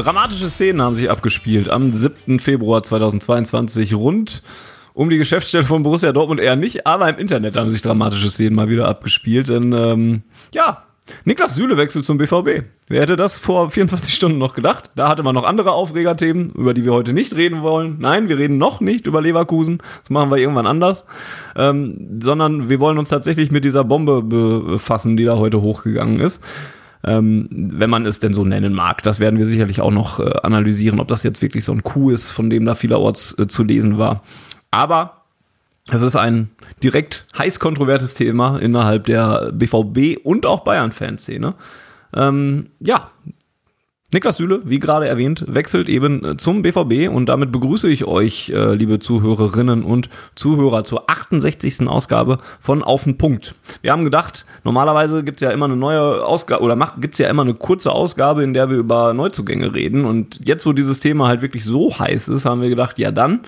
Dramatische Szenen haben sich abgespielt am 7. Februar 2022 rund um die Geschäftsstelle von Borussia Dortmund eher nicht, aber im Internet haben sich dramatische Szenen mal wieder abgespielt. Denn ähm, ja, Niklas Süle wechselt zum BVB. Wer hätte das vor 24 Stunden noch gedacht? Da hatte man noch andere Aufregerthemen, über die wir heute nicht reden wollen. Nein, wir reden noch nicht über Leverkusen. Das machen wir irgendwann anders. Ähm, sondern wir wollen uns tatsächlich mit dieser Bombe befassen, die da heute hochgegangen ist ähm, wenn man es denn so nennen mag. Das werden wir sicherlich auch noch äh, analysieren, ob das jetzt wirklich so ein Coup ist, von dem da vielerorts äh, zu lesen war. Aber es ist ein direkt heiß kontrovertes Thema innerhalb der BVB und auch Bayern-Fanszene. Ähm, ja, Niklas Süle, wie gerade erwähnt, wechselt eben äh, zum BVB und damit begrüße ich euch, äh, liebe Zuhörerinnen und Zuhörer, zur 68. Ausgabe von Auf den Punkt. Wir haben gedacht, normalerweise gibt es ja immer eine neue Ausgabe oder gibt es ja immer eine kurze Ausgabe, in der wir über Neuzugänge reden. Und jetzt, wo dieses Thema halt wirklich so heiß ist, haben wir gedacht, ja dann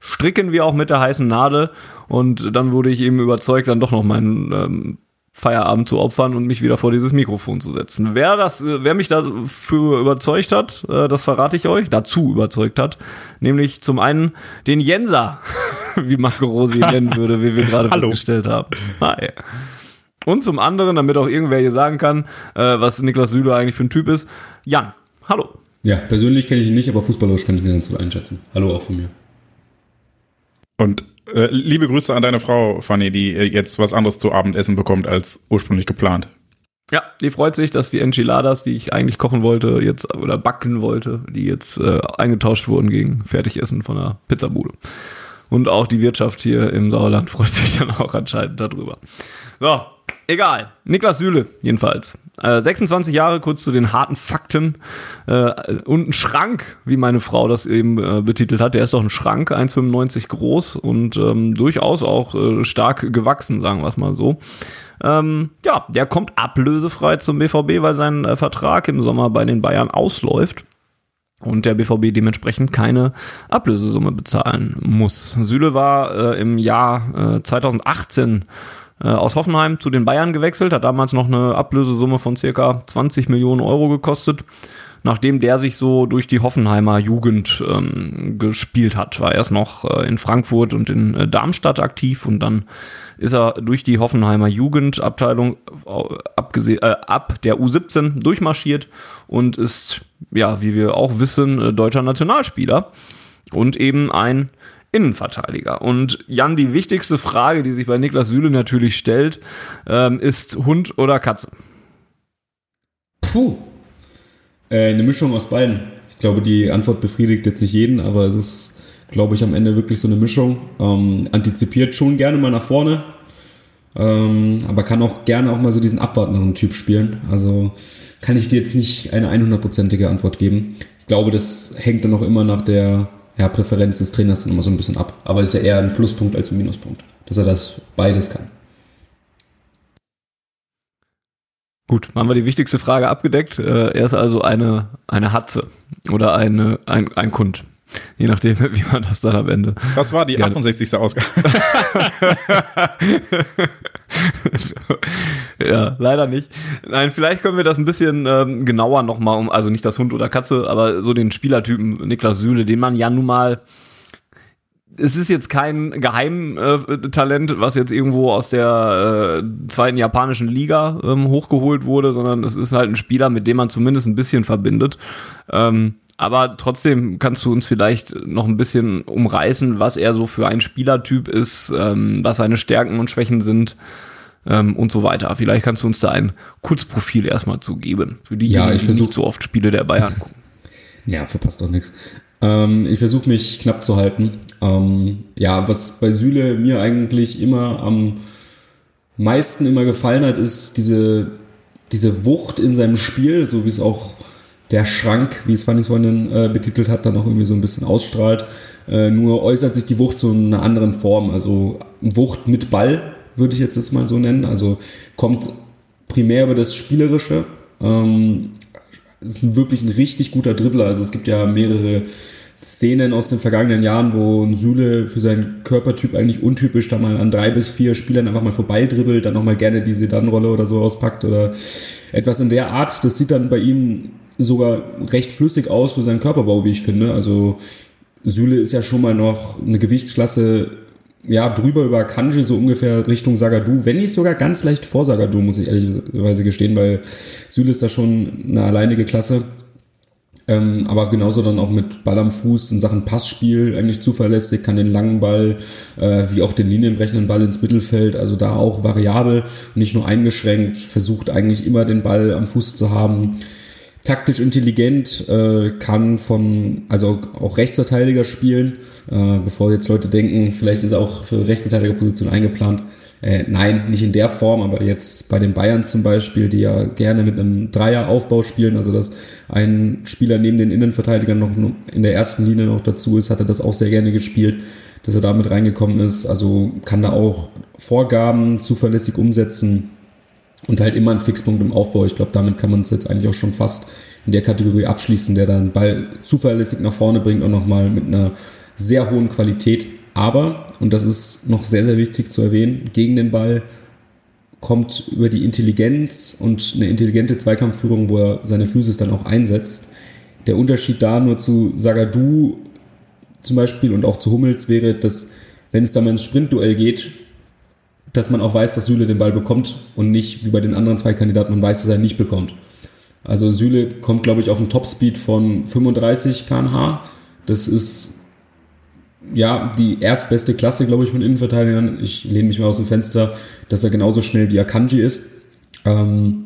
stricken wir auch mit der heißen Nadel. Und dann wurde ich eben überzeugt, dann doch noch meinen ähm, Feierabend zu opfern und mich wieder vor dieses Mikrofon zu setzen. Wer das, wer mich dafür überzeugt hat, äh, das verrate ich euch, dazu überzeugt hat, nämlich zum einen den Jenser, wie Marco Rosi nennen würde, wie wir gerade festgestellt haben. Hi. Und zum anderen, damit auch irgendwer hier sagen kann, äh, was Niklas Süle eigentlich für ein Typ ist, Jan. Hallo. Ja, persönlich kenne ich ihn nicht, aber fußballerisch kann ich ihn ganz gut einschätzen. Hallo auch von mir. Und äh, liebe Grüße an deine Frau, Fanny, die äh, jetzt was anderes zu Abendessen bekommt als ursprünglich geplant. Ja, die freut sich, dass die Enchiladas, die ich eigentlich kochen wollte, jetzt oder backen wollte, die jetzt äh, eingetauscht wurden gegen Fertigessen von der Pizzabude. Und auch die Wirtschaft hier im Sauerland freut sich dann auch anscheinend darüber. So, egal. Niklas Süle, jedenfalls. Äh, 26 Jahre, kurz zu den harten Fakten. Äh, und ein Schrank, wie meine Frau das eben äh, betitelt hat. Der ist doch ein Schrank, 1,95 groß und ähm, durchaus auch äh, stark gewachsen, sagen wir es mal so. Ähm, ja, der kommt ablösefrei zum BVB, weil sein äh, Vertrag im Sommer bei den Bayern ausläuft und der BVB dementsprechend keine Ablösesumme bezahlen muss. Süle war äh, im Jahr äh, 2018 äh, aus Hoffenheim zu den Bayern gewechselt, hat damals noch eine Ablösesumme von circa 20 Millionen Euro gekostet. Nachdem der sich so durch die Hoffenheimer Jugend ähm, gespielt hat, war erst noch äh, in Frankfurt und in äh, Darmstadt aktiv und dann ist er durch die Hoffenheimer Jugendabteilung äh, äh, ab der U17 durchmarschiert und ist, ja, wie wir auch wissen, äh, deutscher Nationalspieler und eben ein Innenverteidiger. Und Jan, die wichtigste Frage, die sich bei Niklas Süle natürlich stellt, ähm, ist Hund oder Katze? Puh. Äh, eine Mischung aus beiden. Ich glaube, die Antwort befriedigt jetzt nicht jeden, aber es ist, glaube ich, am Ende wirklich so eine Mischung. Ähm, antizipiert schon gerne mal nach vorne, ähm, aber kann auch gerne auch mal so diesen abwartenden Typ spielen. Also kann ich dir jetzt nicht eine 100%ige Antwort geben. Ich glaube, das hängt dann auch immer nach der ja, Präferenz des Trainers dann immer so ein bisschen ab. Aber ist ja eher ein Pluspunkt als ein Minuspunkt, dass er das beides kann. Gut, haben wir die wichtigste Frage abgedeckt. Äh, er ist also eine, eine Hatze oder eine, ein, ein Kund. Je nachdem, wie man das dann am Ende. Das war die ja. 68. Ausgabe. ja, leider nicht. Nein, vielleicht können wir das ein bisschen ähm, genauer nochmal um, also nicht das Hund oder Katze, aber so den Spielertypen Niklas Süle, den man ja nun mal es ist jetzt kein Geheimtalent, äh, was jetzt irgendwo aus der äh, zweiten japanischen Liga ähm, hochgeholt wurde, sondern es ist halt ein Spieler, mit dem man zumindest ein bisschen verbindet. Ähm, aber trotzdem kannst du uns vielleicht noch ein bisschen umreißen, was er so für ein Spielertyp ist, ähm, was seine Stärken und Schwächen sind ähm, und so weiter. Vielleicht kannst du uns da ein Kurzprofil erstmal zugeben. Für die, ja, ich die nicht so oft Spiele der Bayern gucken. Ja, verpasst doch nichts. Ähm, ich versuche mich knapp zu halten. Ähm, ja, was bei Süle mir eigentlich immer am meisten immer gefallen hat, ist diese diese Wucht in seinem Spiel, so wie es auch der Schrank, wie es Fanny Freundin äh, betitelt hat, dann auch irgendwie so ein bisschen ausstrahlt. Äh, nur äußert sich die Wucht zu einer anderen Form. Also Wucht mit Ball, würde ich jetzt das mal so nennen. Also kommt primär über das Spielerische. Ähm, ist wirklich ein richtig guter Dribbler. Also es gibt ja mehrere Szenen aus den vergangenen Jahren, wo ein Süle für seinen Körpertyp eigentlich untypisch da mal an drei bis vier Spielern einfach mal vorbeidribbelt, dann nochmal gerne die Sedan-Rolle oder so auspackt oder etwas in der Art. Das sieht dann bei ihm sogar recht flüssig aus für seinen Körperbau, wie ich finde. Also Süle ist ja schon mal noch eine Gewichtsklasse ja, drüber über Kanji, so ungefähr Richtung Sagadu, wenn nicht sogar ganz leicht vor Sagadu, muss ich ehrlicherweise gestehen, weil Süle ist da schon eine alleinige Klasse. Ähm, aber genauso dann auch mit Ball am Fuß in Sachen Passspiel eigentlich zuverlässig, kann den langen Ball äh, wie auch den linienbrechenden Ball ins Mittelfeld, also da auch variabel, nicht nur eingeschränkt, versucht eigentlich immer den Ball am Fuß zu haben. Taktisch intelligent, äh, kann von, also auch Rechtsverteidiger spielen, äh, bevor jetzt Leute denken, vielleicht ist er auch für Rechtsverteidigerposition eingeplant. Äh, nein, nicht in der Form, aber jetzt bei den Bayern zum Beispiel, die ja gerne mit einem Dreieraufbau spielen, also dass ein Spieler neben den Innenverteidigern noch in der ersten Linie noch dazu ist, hat er das auch sehr gerne gespielt, dass er damit reingekommen ist. Also kann da auch Vorgaben zuverlässig umsetzen und halt immer ein Fixpunkt im Aufbau. Ich glaube, damit kann man es jetzt eigentlich auch schon fast in der Kategorie abschließen, der dann Ball zuverlässig nach vorne bringt und nochmal mit einer sehr hohen Qualität. Aber, und das ist noch sehr, sehr wichtig zu erwähnen, gegen den Ball kommt über die Intelligenz und eine intelligente Zweikampfführung, wo er seine Physis dann auch einsetzt. Der Unterschied da nur zu Sagadu zum Beispiel und auch zu Hummels wäre, dass wenn es da mal ins Sprintduell geht, dass man auch weiß, dass Süle den Ball bekommt und nicht wie bei den anderen zwei Kandidaten, man weiß, dass er nicht bekommt. Also Süle kommt, glaube ich, auf einen Topspeed von 35 km/h. Das ist ja, die erstbeste Klasse, glaube ich, von Innenverteidigern. Ich lehne mich mal aus dem Fenster, dass er genauso schnell wie Akanji ist. Ähm,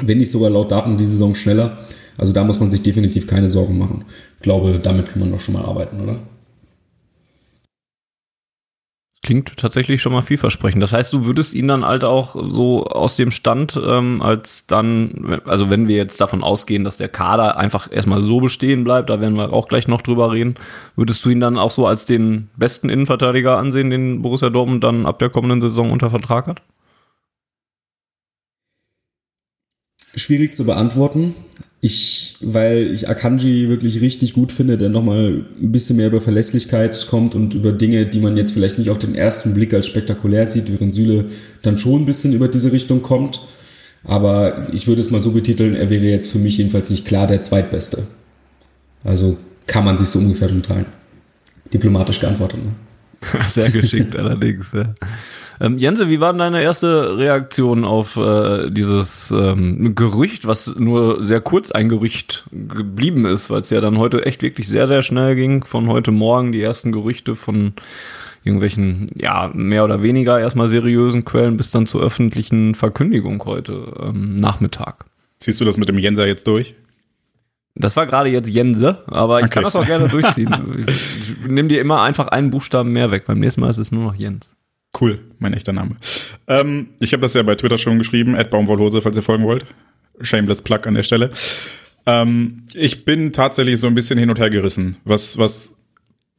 wenn nicht sogar laut Daten die Saison schneller. Also da muss man sich definitiv keine Sorgen machen. Ich glaube, damit kann man doch schon mal arbeiten, oder? Klingt tatsächlich schon mal vielversprechend. Das heißt, du würdest ihn dann halt auch so aus dem Stand ähm, als dann, also wenn wir jetzt davon ausgehen, dass der Kader einfach erstmal so bestehen bleibt, da werden wir auch gleich noch drüber reden, würdest du ihn dann auch so als den besten Innenverteidiger ansehen, den Borussia Dortmund dann ab der kommenden Saison unter Vertrag hat? Schwierig zu beantworten. Ich, weil ich Akanji wirklich richtig gut finde, der nochmal ein bisschen mehr über Verlässlichkeit kommt und über Dinge, die man jetzt vielleicht nicht auf den ersten Blick als spektakulär sieht, während Süle dann schon ein bisschen über diese Richtung kommt. Aber ich würde es mal so betiteln, er wäre jetzt für mich jedenfalls nicht klar der Zweitbeste. Also kann man sich so ungefähr umteilen. Diplomatisch geantwortet, ne? Sehr geschickt allerdings, ja. Ähm, Jense, wie war deine erste Reaktion auf äh, dieses ähm, Gerücht, was nur sehr kurz ein Gerücht geblieben ist, weil es ja dann heute echt wirklich sehr, sehr schnell ging. Von heute Morgen die ersten Gerüchte von irgendwelchen, ja, mehr oder weniger erstmal seriösen Quellen bis dann zur öffentlichen Verkündigung heute ähm, Nachmittag. Ziehst du das mit dem Jenser jetzt durch? Das war gerade jetzt Jense, aber ich okay. kann das auch gerne durchziehen. ich, nehme dir immer einfach einen Buchstaben mehr weg. Beim nächsten Mal ist es nur noch Jens. Cool, mein echter Name. Ähm, ich habe das ja bei Twitter schon geschrieben, Baumwollhose, falls ihr folgen wollt. Shameless Plug an der Stelle. Ähm, ich bin tatsächlich so ein bisschen hin und her gerissen, was, was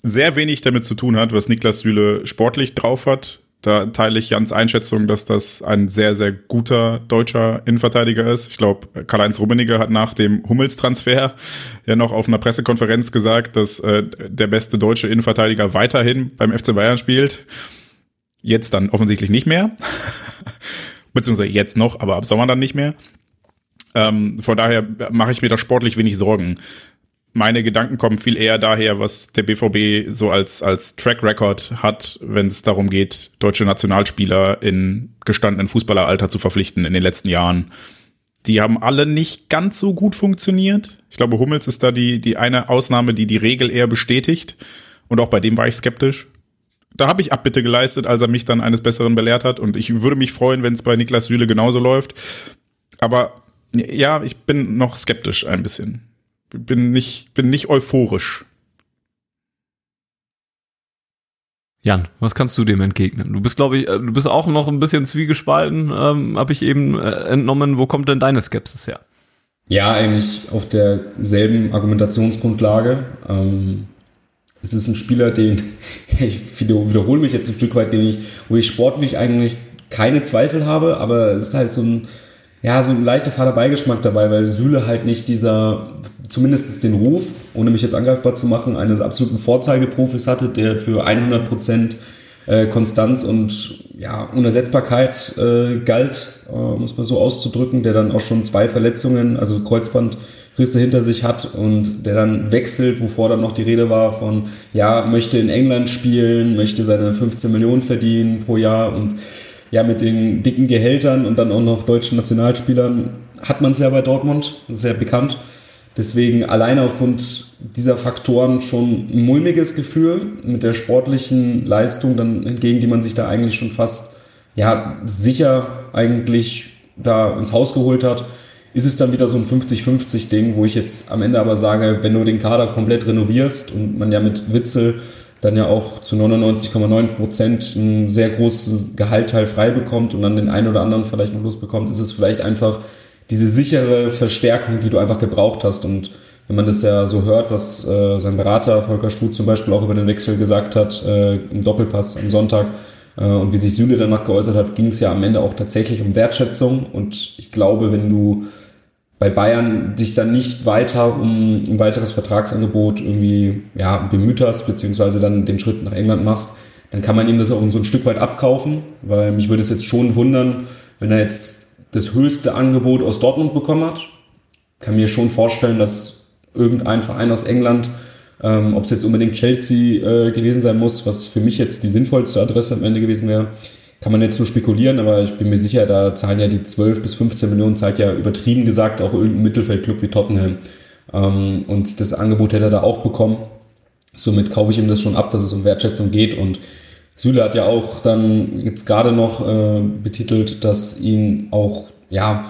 sehr wenig damit zu tun hat, was Niklas Süle sportlich drauf hat. Da teile ich Jans Einschätzung, dass das ein sehr, sehr guter deutscher Innenverteidiger ist. Ich glaube, Karl-Heinz Rummeniger hat nach dem Hummels-Transfer ja noch auf einer Pressekonferenz gesagt, dass äh, der beste deutsche Innenverteidiger weiterhin beim FC Bayern spielt. Jetzt dann offensichtlich nicht mehr. Beziehungsweise jetzt noch, aber ab Sommer dann nicht mehr. Ähm, von daher mache ich mir da sportlich wenig Sorgen. Meine Gedanken kommen viel eher daher, was der BVB so als, als Track Record hat, wenn es darum geht, deutsche Nationalspieler in gestandenen Fußballeralter zu verpflichten in den letzten Jahren. Die haben alle nicht ganz so gut funktioniert. Ich glaube, Hummels ist da die, die eine Ausnahme, die die Regel eher bestätigt. Und auch bei dem war ich skeptisch da habe ich Abbitte geleistet, als er mich dann eines Besseren belehrt hat. Und ich würde mich freuen, wenn es bei Niklas Süle genauso läuft. Aber ja, ich bin noch skeptisch ein bisschen. Bin nicht, bin nicht euphorisch. Jan, was kannst du dem entgegnen? Du bist, glaube ich, äh, du bist auch noch ein bisschen zwiegespalten, ähm, habe ich eben äh, entnommen. Wo kommt denn deine Skepsis her? Ja, eigentlich auf derselben Argumentationsgrundlage. Ähm, es ist ein Spieler, den, ich wiederhole mich jetzt ein Stück weit, den ich, wo ich sportlich eigentlich keine Zweifel habe, aber es ist halt so ein, ja, so ein leichter fader Beigeschmack dabei, weil Süle halt nicht dieser, zumindest den Ruf, ohne mich jetzt angreifbar zu machen, eines absoluten Vorzeigeprofis hatte, der für 100 Prozent äh, Konstanz und ja, Unersetzbarkeit äh, galt, äh, um es so auszudrücken, der dann auch schon zwei Verletzungen, also Kreuzbandrisse hinter sich hat und der dann wechselt, wovor dann noch die Rede war von, ja, möchte in England spielen, möchte seine 15 Millionen verdienen pro Jahr und ja, mit den dicken Gehältern und dann auch noch deutschen Nationalspielern hat man es ja bei Dortmund, sehr bekannt. Deswegen alleine aufgrund dieser Faktoren schon ein mulmiges Gefühl mit der sportlichen Leistung dann entgegen, die man sich da eigentlich schon fast ja sicher eigentlich da ins Haus geholt hat, ist es dann wieder so ein 50-50 Ding, wo ich jetzt am Ende aber sage, wenn du den Kader komplett renovierst und man ja mit Witzel dann ja auch zu 99,9 Prozent ein sehr großes Gehaltteil frei bekommt und dann den einen oder anderen vielleicht noch losbekommt, ist es vielleicht einfach diese sichere Verstärkung, die du einfach gebraucht hast. Und wenn man das ja so hört, was äh, sein Berater Volker Struth zum Beispiel auch über den Wechsel gesagt hat, äh, im Doppelpass am Sonntag, äh, und wie sich Süle danach geäußert hat, ging es ja am Ende auch tatsächlich um Wertschätzung. Und ich glaube, wenn du bei Bayern dich dann nicht weiter um ein weiteres Vertragsangebot irgendwie ja, bemüht hast, beziehungsweise dann den Schritt nach England machst, dann kann man ihm das auch so ein Stück weit abkaufen, weil mich würde es jetzt schon wundern, wenn er jetzt das höchste Angebot aus Dortmund bekommen hat. Kann mir schon vorstellen, dass irgendein Verein aus England, ähm, ob es jetzt unbedingt Chelsea äh, gewesen sein muss, was für mich jetzt die sinnvollste Adresse am Ende gewesen wäre, kann man jetzt nur spekulieren, aber ich bin mir sicher, da zahlen ja die 12 bis 15 Millionen, zahlt ja übertrieben gesagt auch irgendein Mittelfeldclub wie Tottenham. Ähm, und das Angebot hätte er da auch bekommen. Somit kaufe ich ihm das schon ab, dass es um Wertschätzung geht und Süle hat ja auch dann jetzt gerade noch äh, betitelt, dass ihn auch, ja,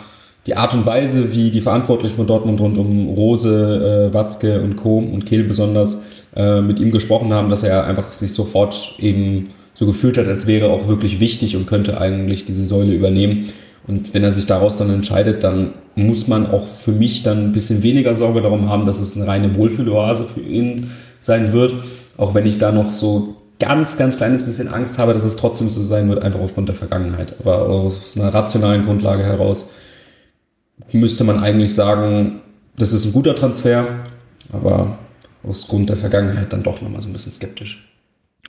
die Art und Weise, wie die Verantwortlichen von Dortmund rund um Rose, äh, Watzke und Co. und Kehl besonders äh, mit ihm gesprochen haben, dass er einfach sich sofort eben so gefühlt hat, als wäre auch wirklich wichtig und könnte eigentlich diese Säule übernehmen. Und wenn er sich daraus dann entscheidet, dann muss man auch für mich dann ein bisschen weniger Sorge darum haben, dass es eine reine Wohlfühloase für ihn sein wird. Auch wenn ich da noch so ganz, ganz kleines bisschen Angst habe, dass es trotzdem so sein wird, einfach aufgrund der Vergangenheit. Aber aus einer rationalen Grundlage heraus müsste man eigentlich sagen, das ist ein guter Transfer, aber aus Grund der Vergangenheit dann doch nochmal so ein bisschen skeptisch.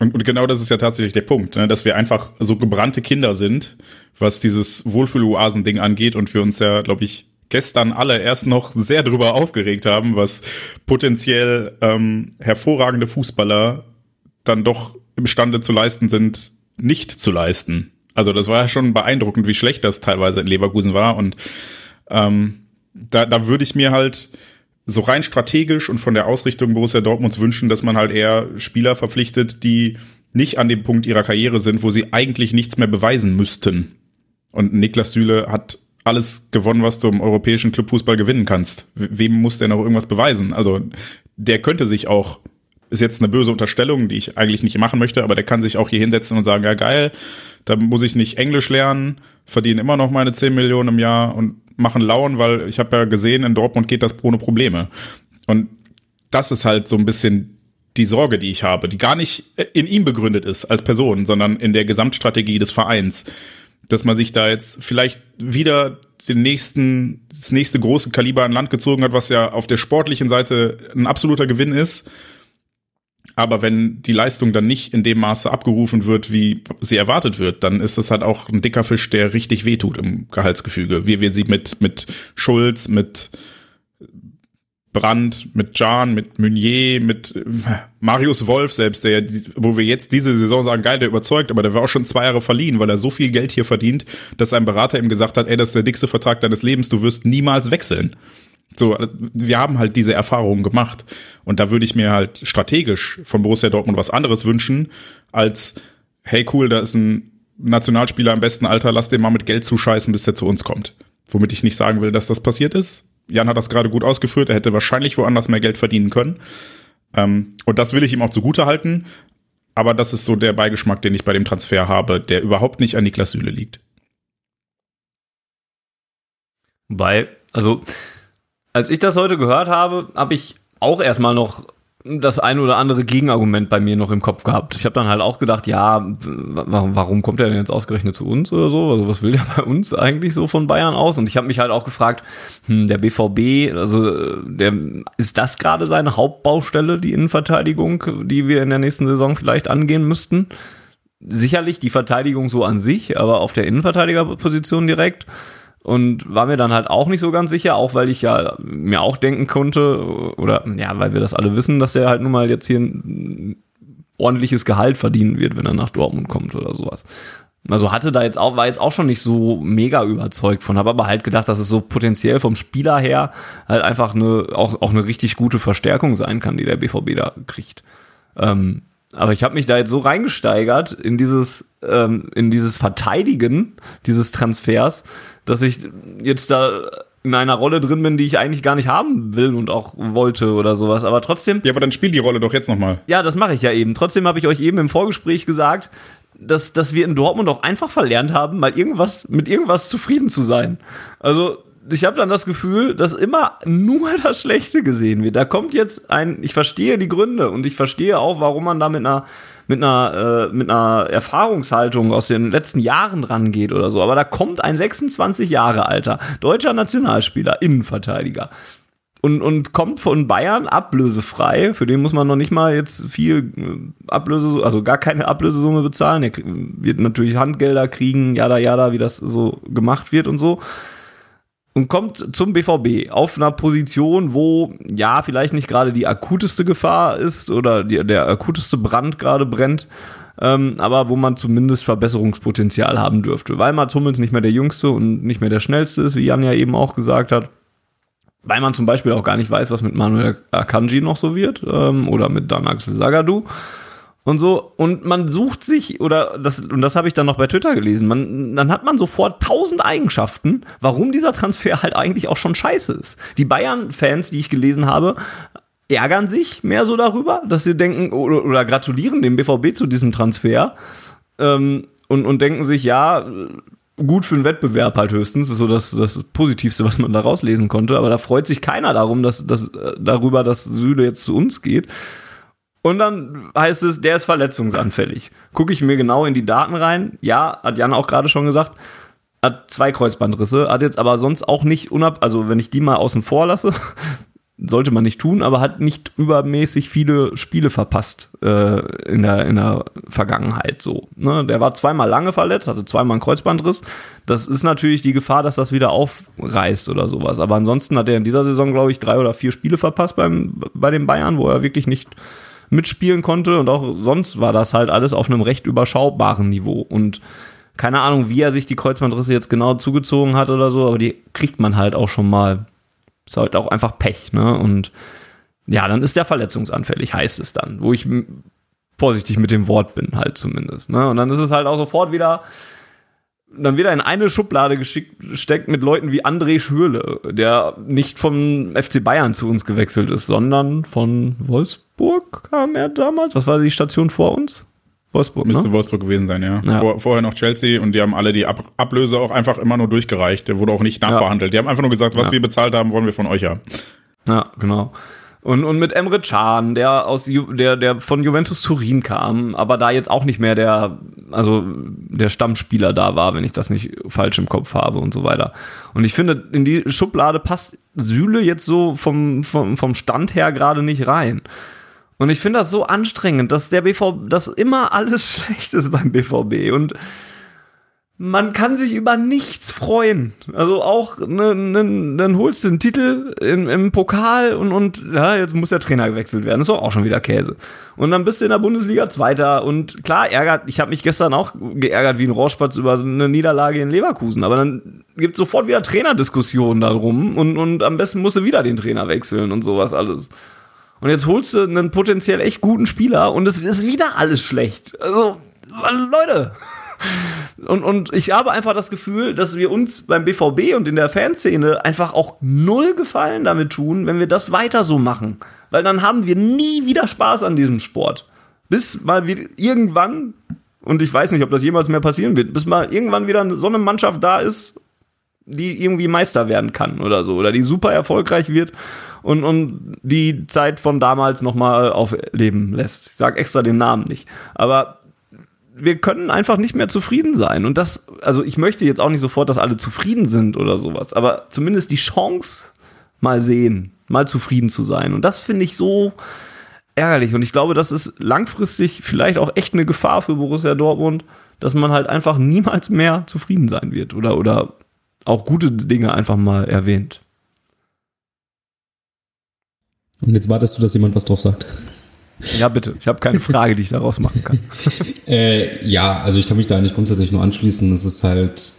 Und, und genau das ist ja tatsächlich der Punkt, ne? dass wir einfach so gebrannte Kinder sind, was dieses Wohlfühl-Oasen-Ding angeht und wir uns ja, glaube ich, gestern alle erst noch sehr drüber aufgeregt haben, was potenziell ähm, hervorragende Fußballer dann doch imstande zu leisten sind, nicht zu leisten. Also das war ja schon beeindruckend, wie schlecht das teilweise in Leverkusen war. Und ähm, da, da würde ich mir halt so rein strategisch und von der Ausrichtung Borussia Dortmunds wünschen, dass man halt eher Spieler verpflichtet, die nicht an dem Punkt ihrer Karriere sind, wo sie eigentlich nichts mehr beweisen müssten. Und Niklas Süle hat alles gewonnen, was du im europäischen Clubfußball gewinnen kannst. Wem muss der noch irgendwas beweisen? Also der könnte sich auch ist jetzt eine böse Unterstellung, die ich eigentlich nicht machen möchte, aber der kann sich auch hier hinsetzen und sagen, ja geil, da muss ich nicht Englisch lernen, verdiene immer noch meine 10 Millionen im Jahr und machen Lauen, weil ich habe ja gesehen, in Dortmund geht das ohne Probleme. Und das ist halt so ein bisschen die Sorge, die ich habe, die gar nicht in ihm begründet ist als Person, sondern in der Gesamtstrategie des Vereins. Dass man sich da jetzt vielleicht wieder den nächsten, das nächste große Kaliber an Land gezogen hat, was ja auf der sportlichen Seite ein absoluter Gewinn ist aber wenn die Leistung dann nicht in dem Maße abgerufen wird, wie sie erwartet wird, dann ist das halt auch ein dicker Fisch, der richtig wehtut im Gehaltsgefüge. Wie wir sie mit, mit Schulz, mit Brandt, mit Jan, mit Meunier, mit Marius Wolf selbst, der, wo wir jetzt diese Saison sagen, geil, der überzeugt, aber der war auch schon zwei Jahre verliehen, weil er so viel Geld hier verdient, dass sein Berater ihm gesagt hat, ey, das ist der dickste Vertrag deines Lebens, du wirst niemals wechseln. So, wir haben halt diese Erfahrungen gemacht. Und da würde ich mir halt strategisch von Borussia Dortmund was anderes wünschen, als, hey cool, da ist ein Nationalspieler im besten Alter, lass den mal mit Geld zuscheißen, bis der zu uns kommt. Womit ich nicht sagen will, dass das passiert ist. Jan hat das gerade gut ausgeführt, er hätte wahrscheinlich woanders mehr Geld verdienen können. Ähm, und das will ich ihm auch zugute halten. aber das ist so der Beigeschmack, den ich bei dem Transfer habe, der überhaupt nicht an Niklas Süle liegt. Weil, also, als ich das heute gehört habe, habe ich auch erstmal noch das ein oder andere Gegenargument bei mir noch im Kopf gehabt. Ich habe dann halt auch gedacht, ja, warum, kommt er denn jetzt ausgerechnet zu uns oder so? Also was will der bei uns eigentlich so von Bayern aus? Und ich habe mich halt auch gefragt, hm, der BVB, also der ist das gerade seine Hauptbaustelle, die Innenverteidigung, die wir in der nächsten Saison vielleicht angehen müssten? Sicherlich die Verteidigung so an sich, aber auf der Innenverteidigerposition direkt und war mir dann halt auch nicht so ganz sicher, auch weil ich ja mir auch denken konnte, oder ja, weil wir das alle wissen, dass er halt nun mal jetzt hier ein ordentliches Gehalt verdienen wird, wenn er nach Dortmund kommt oder sowas. Also hatte da jetzt auch, war jetzt auch schon nicht so mega überzeugt von, habe aber halt gedacht, dass es so potenziell vom Spieler her halt einfach eine, auch, auch eine richtig gute Verstärkung sein kann, die der BVB da kriegt. Ähm, aber ich habe mich da jetzt so reingesteigert in dieses, ähm, in dieses Verteidigen dieses Transfers, dass ich jetzt da in einer Rolle drin bin, die ich eigentlich gar nicht haben will und auch wollte oder sowas. Aber trotzdem. Ja, aber dann spiel die Rolle doch jetzt nochmal. Ja, das mache ich ja eben. Trotzdem habe ich euch eben im Vorgespräch gesagt, dass, dass wir in Dortmund auch einfach verlernt haben, mal irgendwas mit irgendwas zufrieden zu sein. Also ich habe dann das Gefühl, dass immer nur das Schlechte gesehen wird. Da kommt jetzt ein, ich verstehe die Gründe und ich verstehe auch, warum man da mit einer mit einer, äh, mit einer Erfahrungshaltung aus den letzten Jahren rangeht oder so. Aber da kommt ein 26 Jahre alter deutscher Nationalspieler, Innenverteidiger. Und, und kommt von Bayern ablösefrei. Für den muss man noch nicht mal jetzt viel äh, Ablöse, also gar keine Ablösesumme bezahlen. Er wird natürlich Handgelder kriegen, jada, jada, wie das so gemacht wird und so und kommt zum BVB auf einer Position, wo ja vielleicht nicht gerade die akuteste Gefahr ist oder die, der akuteste Brand gerade brennt, ähm, aber wo man zumindest Verbesserungspotenzial haben dürfte, weil Mats Hummels nicht mehr der Jüngste und nicht mehr der Schnellste ist, wie Jan ja eben auch gesagt hat. Weil man zum Beispiel auch gar nicht weiß, was mit Manuel Akanji noch so wird ähm, oder mit Dan Axel Sagadou und so und man sucht sich oder das und das habe ich dann noch bei Twitter gelesen. Man dann hat man sofort tausend Eigenschaften, warum dieser Transfer halt eigentlich auch schon scheiße ist. Die Bayern Fans, die ich gelesen habe, ärgern sich mehr so darüber, dass sie denken oder, oder gratulieren dem BVB zu diesem Transfer ähm, und und denken sich ja gut für den Wettbewerb halt höchstens, ist so das, das Positivste, was man da rauslesen konnte. Aber da freut sich keiner darum, dass, dass darüber, dass Süle jetzt zu uns geht. Und dann heißt es, der ist verletzungsanfällig. Gucke ich mir genau in die Daten rein. Ja, hat Jan auch gerade schon gesagt, hat zwei Kreuzbandrisse, hat jetzt aber sonst auch nicht unab, also wenn ich die mal außen vor lasse, sollte man nicht tun, aber hat nicht übermäßig viele Spiele verpasst äh, in, der, in der Vergangenheit so. Ne? Der war zweimal lange verletzt, hatte zweimal einen Kreuzbandriss. Das ist natürlich die Gefahr, dass das wieder aufreißt oder sowas. Aber ansonsten hat er in dieser Saison, glaube ich, drei oder vier Spiele verpasst beim, bei den Bayern, wo er wirklich nicht mitspielen konnte und auch sonst war das halt alles auf einem recht überschaubaren Niveau und keine Ahnung, wie er sich die Kreuzbandrisse jetzt genau zugezogen hat oder so, aber die kriegt man halt auch schon mal. Ist halt auch einfach Pech, ne? Und ja, dann ist der verletzungsanfällig, heißt es dann, wo ich vorsichtig mit dem Wort bin, halt zumindest. Ne? Und dann ist es halt auch sofort wieder, dann wird er in eine Schublade gesteckt mit Leuten wie André Schürle, der nicht vom FC Bayern zu uns gewechselt ist, sondern von Wolfsburg kam er damals. Was war die Station vor uns? Wolfsburg, Müsste ne? Wolfsburg gewesen sein, ja. ja. Vor, vorher noch Chelsea und die haben alle die Ab Ablöse auch einfach immer nur durchgereicht. Der wurde auch nicht nachverhandelt. Ja. Die haben einfach nur gesagt, was ja. wir bezahlt haben, wollen wir von euch haben. Ja, genau. Und, und mit Emre Can, der aus Ju der, der von Juventus Turin kam, aber da jetzt auch nicht mehr der, also der Stammspieler da war, wenn ich das nicht falsch im Kopf habe und so weiter. Und ich finde, in die Schublade passt Süle jetzt so vom, vom, vom Stand her gerade nicht rein. Und ich finde das so anstrengend, dass der BVB, dass immer alles schlecht ist beim BVB. Und man kann sich über nichts freuen. Also auch, ne, ne, dann holst du einen Titel im, im Pokal und, und ja, jetzt muss der Trainer gewechselt werden. Das ist auch schon wieder Käse. Und dann bist du in der Bundesliga Zweiter und klar, ärgert, ich habe mich gestern auch geärgert wie ein Rohrspatz über eine Niederlage in Leverkusen, aber dann gibt es sofort wieder Trainerdiskussionen darum und, und am besten musst du wieder den Trainer wechseln und sowas alles. Und jetzt holst du einen potenziell echt guten Spieler und es ist wieder alles schlecht. Also, Leute. Und, und ich habe einfach das Gefühl, dass wir uns beim BVB und in der Fanszene einfach auch null Gefallen damit tun, wenn wir das weiter so machen. Weil dann haben wir nie wieder Spaß an diesem Sport. bis mal wieder irgendwann, und ich weiß nicht, ob das jemals mehr passieren wird, bis mal irgendwann wieder so eine Mannschaft da ist, die irgendwie Meister werden kann oder so, oder die super erfolgreich wird und, und die Zeit von damals nochmal aufleben lässt. Ich sage extra den Namen nicht. Aber wir können einfach nicht mehr zufrieden sein. Und das, also ich möchte jetzt auch nicht sofort, dass alle zufrieden sind oder sowas, aber zumindest die Chance mal sehen, mal zufrieden zu sein. Und das finde ich so ärgerlich. Und ich glaube, das ist langfristig vielleicht auch echt eine Gefahr für Borussia Dortmund, dass man halt einfach niemals mehr zufrieden sein wird oder, oder auch gute Dinge einfach mal erwähnt. Und jetzt wartest du, dass jemand was drauf sagt. Ja, bitte. Ich habe keine Frage, die ich daraus machen kann. äh, ja, also ich kann mich da eigentlich grundsätzlich nur anschließen. Das ist halt,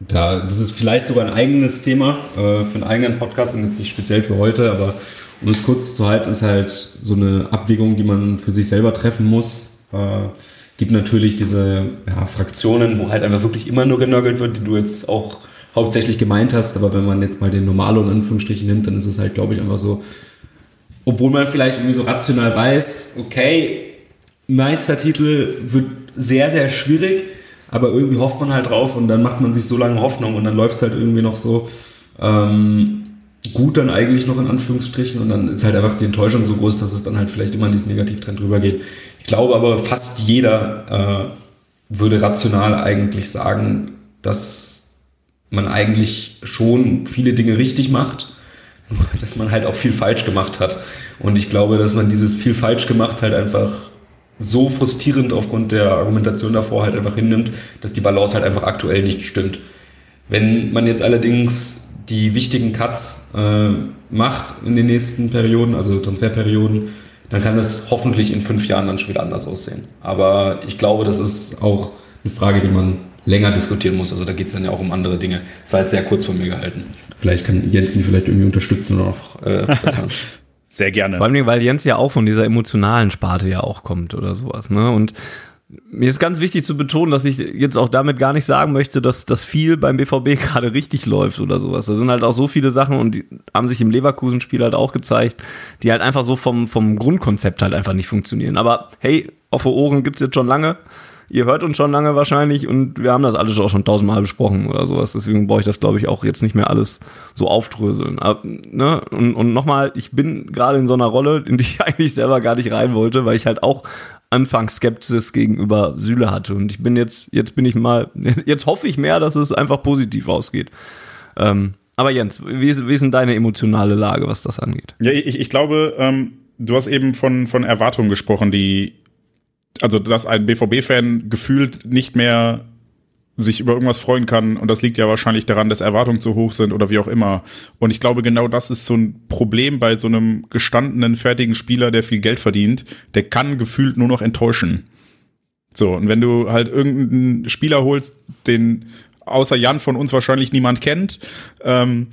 da, das ist vielleicht sogar ein eigenes Thema äh, für einen eigenen Podcast und jetzt nicht speziell für heute, aber um es kurz zu halten, ist halt so eine Abwägung, die man für sich selber treffen muss. Äh, gibt natürlich diese ja, Fraktionen, wo halt einfach wirklich immer nur genörgelt wird, die du jetzt auch hauptsächlich gemeint hast, aber wenn man jetzt mal den Normalo in Anführungsstrichen nimmt, dann ist es halt, glaube ich, einfach so, obwohl man vielleicht irgendwie so rational weiß, okay, Meistertitel wird sehr, sehr schwierig, aber irgendwie hofft man halt drauf und dann macht man sich so lange Hoffnung und dann läuft es halt irgendwie noch so ähm, gut dann eigentlich noch in Anführungsstrichen und dann ist halt einfach die Enttäuschung so groß, dass es dann halt vielleicht immer in diesen Negativtrend rübergeht. Ich glaube aber fast jeder äh, würde rational eigentlich sagen, dass man eigentlich schon viele Dinge richtig macht, dass man halt auch viel falsch gemacht hat. Und ich glaube, dass man dieses viel falsch gemacht halt einfach so frustrierend aufgrund der Argumentation davor halt einfach hinnimmt, dass die Balance halt einfach aktuell nicht stimmt. Wenn man jetzt allerdings die wichtigen Cuts äh, macht in den nächsten Perioden, also Transferperioden, dann kann es hoffentlich in fünf Jahren dann schon wieder anders aussehen. Aber ich glaube, das ist auch eine Frage, die man länger diskutieren muss. Also da geht es dann ja auch um andere Dinge. Das war jetzt sehr kurz von mir gehalten. Vielleicht kann Jens mich vielleicht irgendwie unterstützen oder auch äh, Sehr gerne. Vor allem, weil Jens ja auch von dieser emotionalen Sparte ja auch kommt oder sowas. Ne? Und mir ist ganz wichtig zu betonen, dass ich jetzt auch damit gar nicht sagen möchte, dass das viel beim BVB gerade richtig läuft oder sowas. Da sind halt auch so viele Sachen und die haben sich im Leverkusen-Spiel halt auch gezeigt, die halt einfach so vom, vom Grundkonzept halt einfach nicht funktionieren. Aber hey, auf Ohren gibt's jetzt schon lange ihr hört uns schon lange wahrscheinlich und wir haben das alles auch schon tausendmal besprochen oder sowas. Deswegen brauche ich das, glaube ich, auch jetzt nicht mehr alles so aufdröseln. Aber, ne? Und, und nochmal, ich bin gerade in so einer Rolle, in die ich eigentlich selber gar nicht rein wollte, weil ich halt auch anfangs Skepsis gegenüber Süle hatte. Und ich bin jetzt, jetzt bin ich mal, jetzt hoffe ich mehr, dass es einfach positiv ausgeht. Ähm, aber Jens, wie ist, wie ist denn deine emotionale Lage, was das angeht? Ja, ich, ich glaube, ähm, du hast eben von, von Erwartungen gesprochen, die also dass ein BVB-Fan gefühlt nicht mehr sich über irgendwas freuen kann und das liegt ja wahrscheinlich daran, dass Erwartungen zu hoch sind oder wie auch immer. Und ich glaube, genau das ist so ein Problem bei so einem gestandenen, fertigen Spieler, der viel Geld verdient. Der kann gefühlt nur noch enttäuschen. So, und wenn du halt irgendeinen Spieler holst, den außer Jan von uns wahrscheinlich niemand kennt, ähm,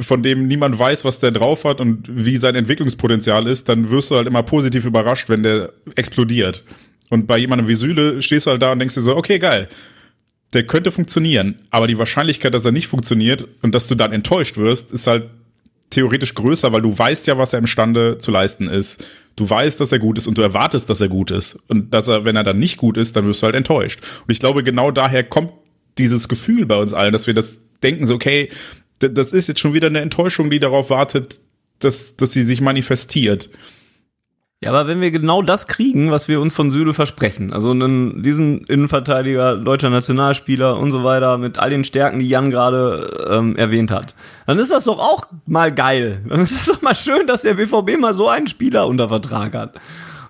von dem niemand weiß, was der drauf hat und wie sein Entwicklungspotenzial ist, dann wirst du halt immer positiv überrascht, wenn der explodiert. Und bei jemandem wie Süle stehst du halt da und denkst dir so, okay, geil. Der könnte funktionieren, aber die Wahrscheinlichkeit, dass er nicht funktioniert und dass du dann enttäuscht wirst, ist halt theoretisch größer, weil du weißt ja, was er imstande zu leisten ist. Du weißt, dass er gut ist und du erwartest, dass er gut ist. Und dass er, wenn er dann nicht gut ist, dann wirst du halt enttäuscht. Und ich glaube, genau daher kommt dieses Gefühl bei uns allen, dass wir das denken, so, okay, das ist jetzt schon wieder eine Enttäuschung, die darauf wartet, dass, dass sie sich manifestiert. Ja, aber wenn wir genau das kriegen, was wir uns von Süle versprechen, also einen, diesen Innenverteidiger, deutscher Nationalspieler und so weiter, mit all den Stärken, die Jan gerade ähm, erwähnt hat, dann ist das doch auch mal geil. Dann ist es doch mal schön, dass der BVB mal so einen Spieler unter Vertrag hat.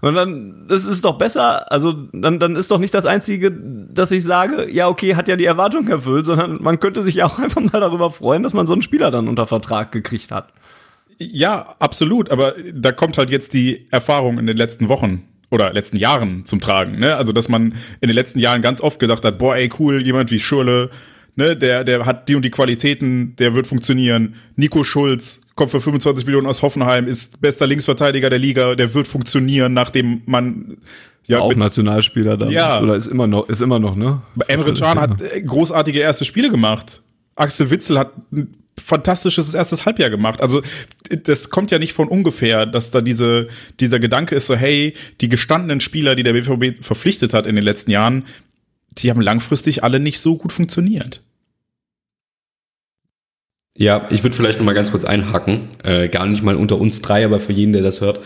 Und dann, das ist doch besser, also dann, dann ist doch nicht das Einzige, dass ich sage, ja, okay, hat ja die Erwartung erfüllt, sondern man könnte sich ja auch einfach mal darüber freuen, dass man so einen Spieler dann unter Vertrag gekriegt hat. Ja, absolut. Aber da kommt halt jetzt die Erfahrung in den letzten Wochen oder letzten Jahren zum Tragen. Ne? Also, dass man in den letzten Jahren ganz oft gedacht hat, boah, ey, cool, jemand wie Schürle, ne, der, der hat die und die Qualitäten, der wird funktionieren. Nico Schulz kommt für 25 Millionen aus Hoffenheim, ist bester Linksverteidiger der Liga, der wird funktionieren, nachdem man ja, auch Nationalspieler da. Ja. Oder ist immer noch, ist immer noch, ne? Emre Can hat großartige erste Spiele gemacht. Axel Witzel hat fantastisches erstes Halbjahr gemacht. Also das kommt ja nicht von ungefähr, dass da diese, dieser Gedanke ist so, hey, die gestandenen Spieler, die der BVB verpflichtet hat in den letzten Jahren, die haben langfristig alle nicht so gut funktioniert. Ja, ich würde vielleicht noch mal ganz kurz einhaken. Äh, gar nicht mal unter uns drei, aber für jeden, der das hört.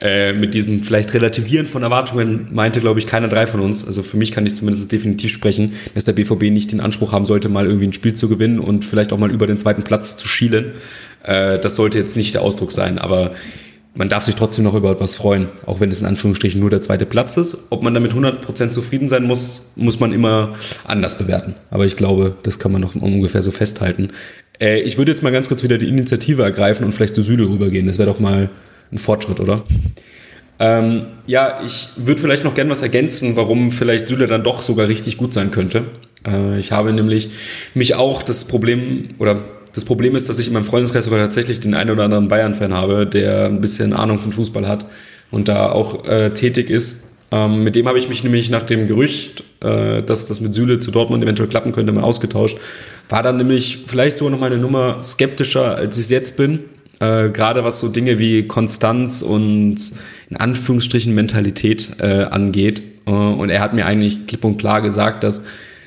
Äh, mit diesem vielleicht Relativieren von Erwartungen meinte, glaube ich, keiner drei von uns. Also für mich kann ich zumindest definitiv sprechen, dass der BVB nicht den Anspruch haben sollte, mal irgendwie ein Spiel zu gewinnen und vielleicht auch mal über den zweiten Platz zu schielen. Äh, das sollte jetzt nicht der Ausdruck sein, aber man darf sich trotzdem noch über etwas freuen, auch wenn es in Anführungsstrichen nur der zweite Platz ist. Ob man damit 100% zufrieden sein muss, muss man immer anders bewerten. Aber ich glaube, das kann man noch ungefähr so festhalten. Äh, ich würde jetzt mal ganz kurz wieder die Initiative ergreifen und vielleicht zu Süle rübergehen. Das wäre doch mal ein Fortschritt, oder? Ähm, ja, ich würde vielleicht noch gern was ergänzen, warum vielleicht Süle dann doch sogar richtig gut sein könnte. Äh, ich habe nämlich mich auch das Problem oder das Problem ist, dass ich in meinem Freundeskreis sogar tatsächlich den einen oder anderen Bayern-Fan habe, der ein bisschen Ahnung von Fußball hat und da auch äh, tätig ist. Ähm, mit dem habe ich mich nämlich nach dem Gerücht, äh, dass das mit Süle zu Dortmund eventuell klappen könnte, mal ausgetauscht. War dann nämlich vielleicht sogar noch mal eine Nummer skeptischer, als ich es jetzt bin. Äh, Gerade was so Dinge wie Konstanz und in Anführungsstrichen Mentalität äh, angeht. Äh, und er hat mir eigentlich klipp und klar gesagt, dass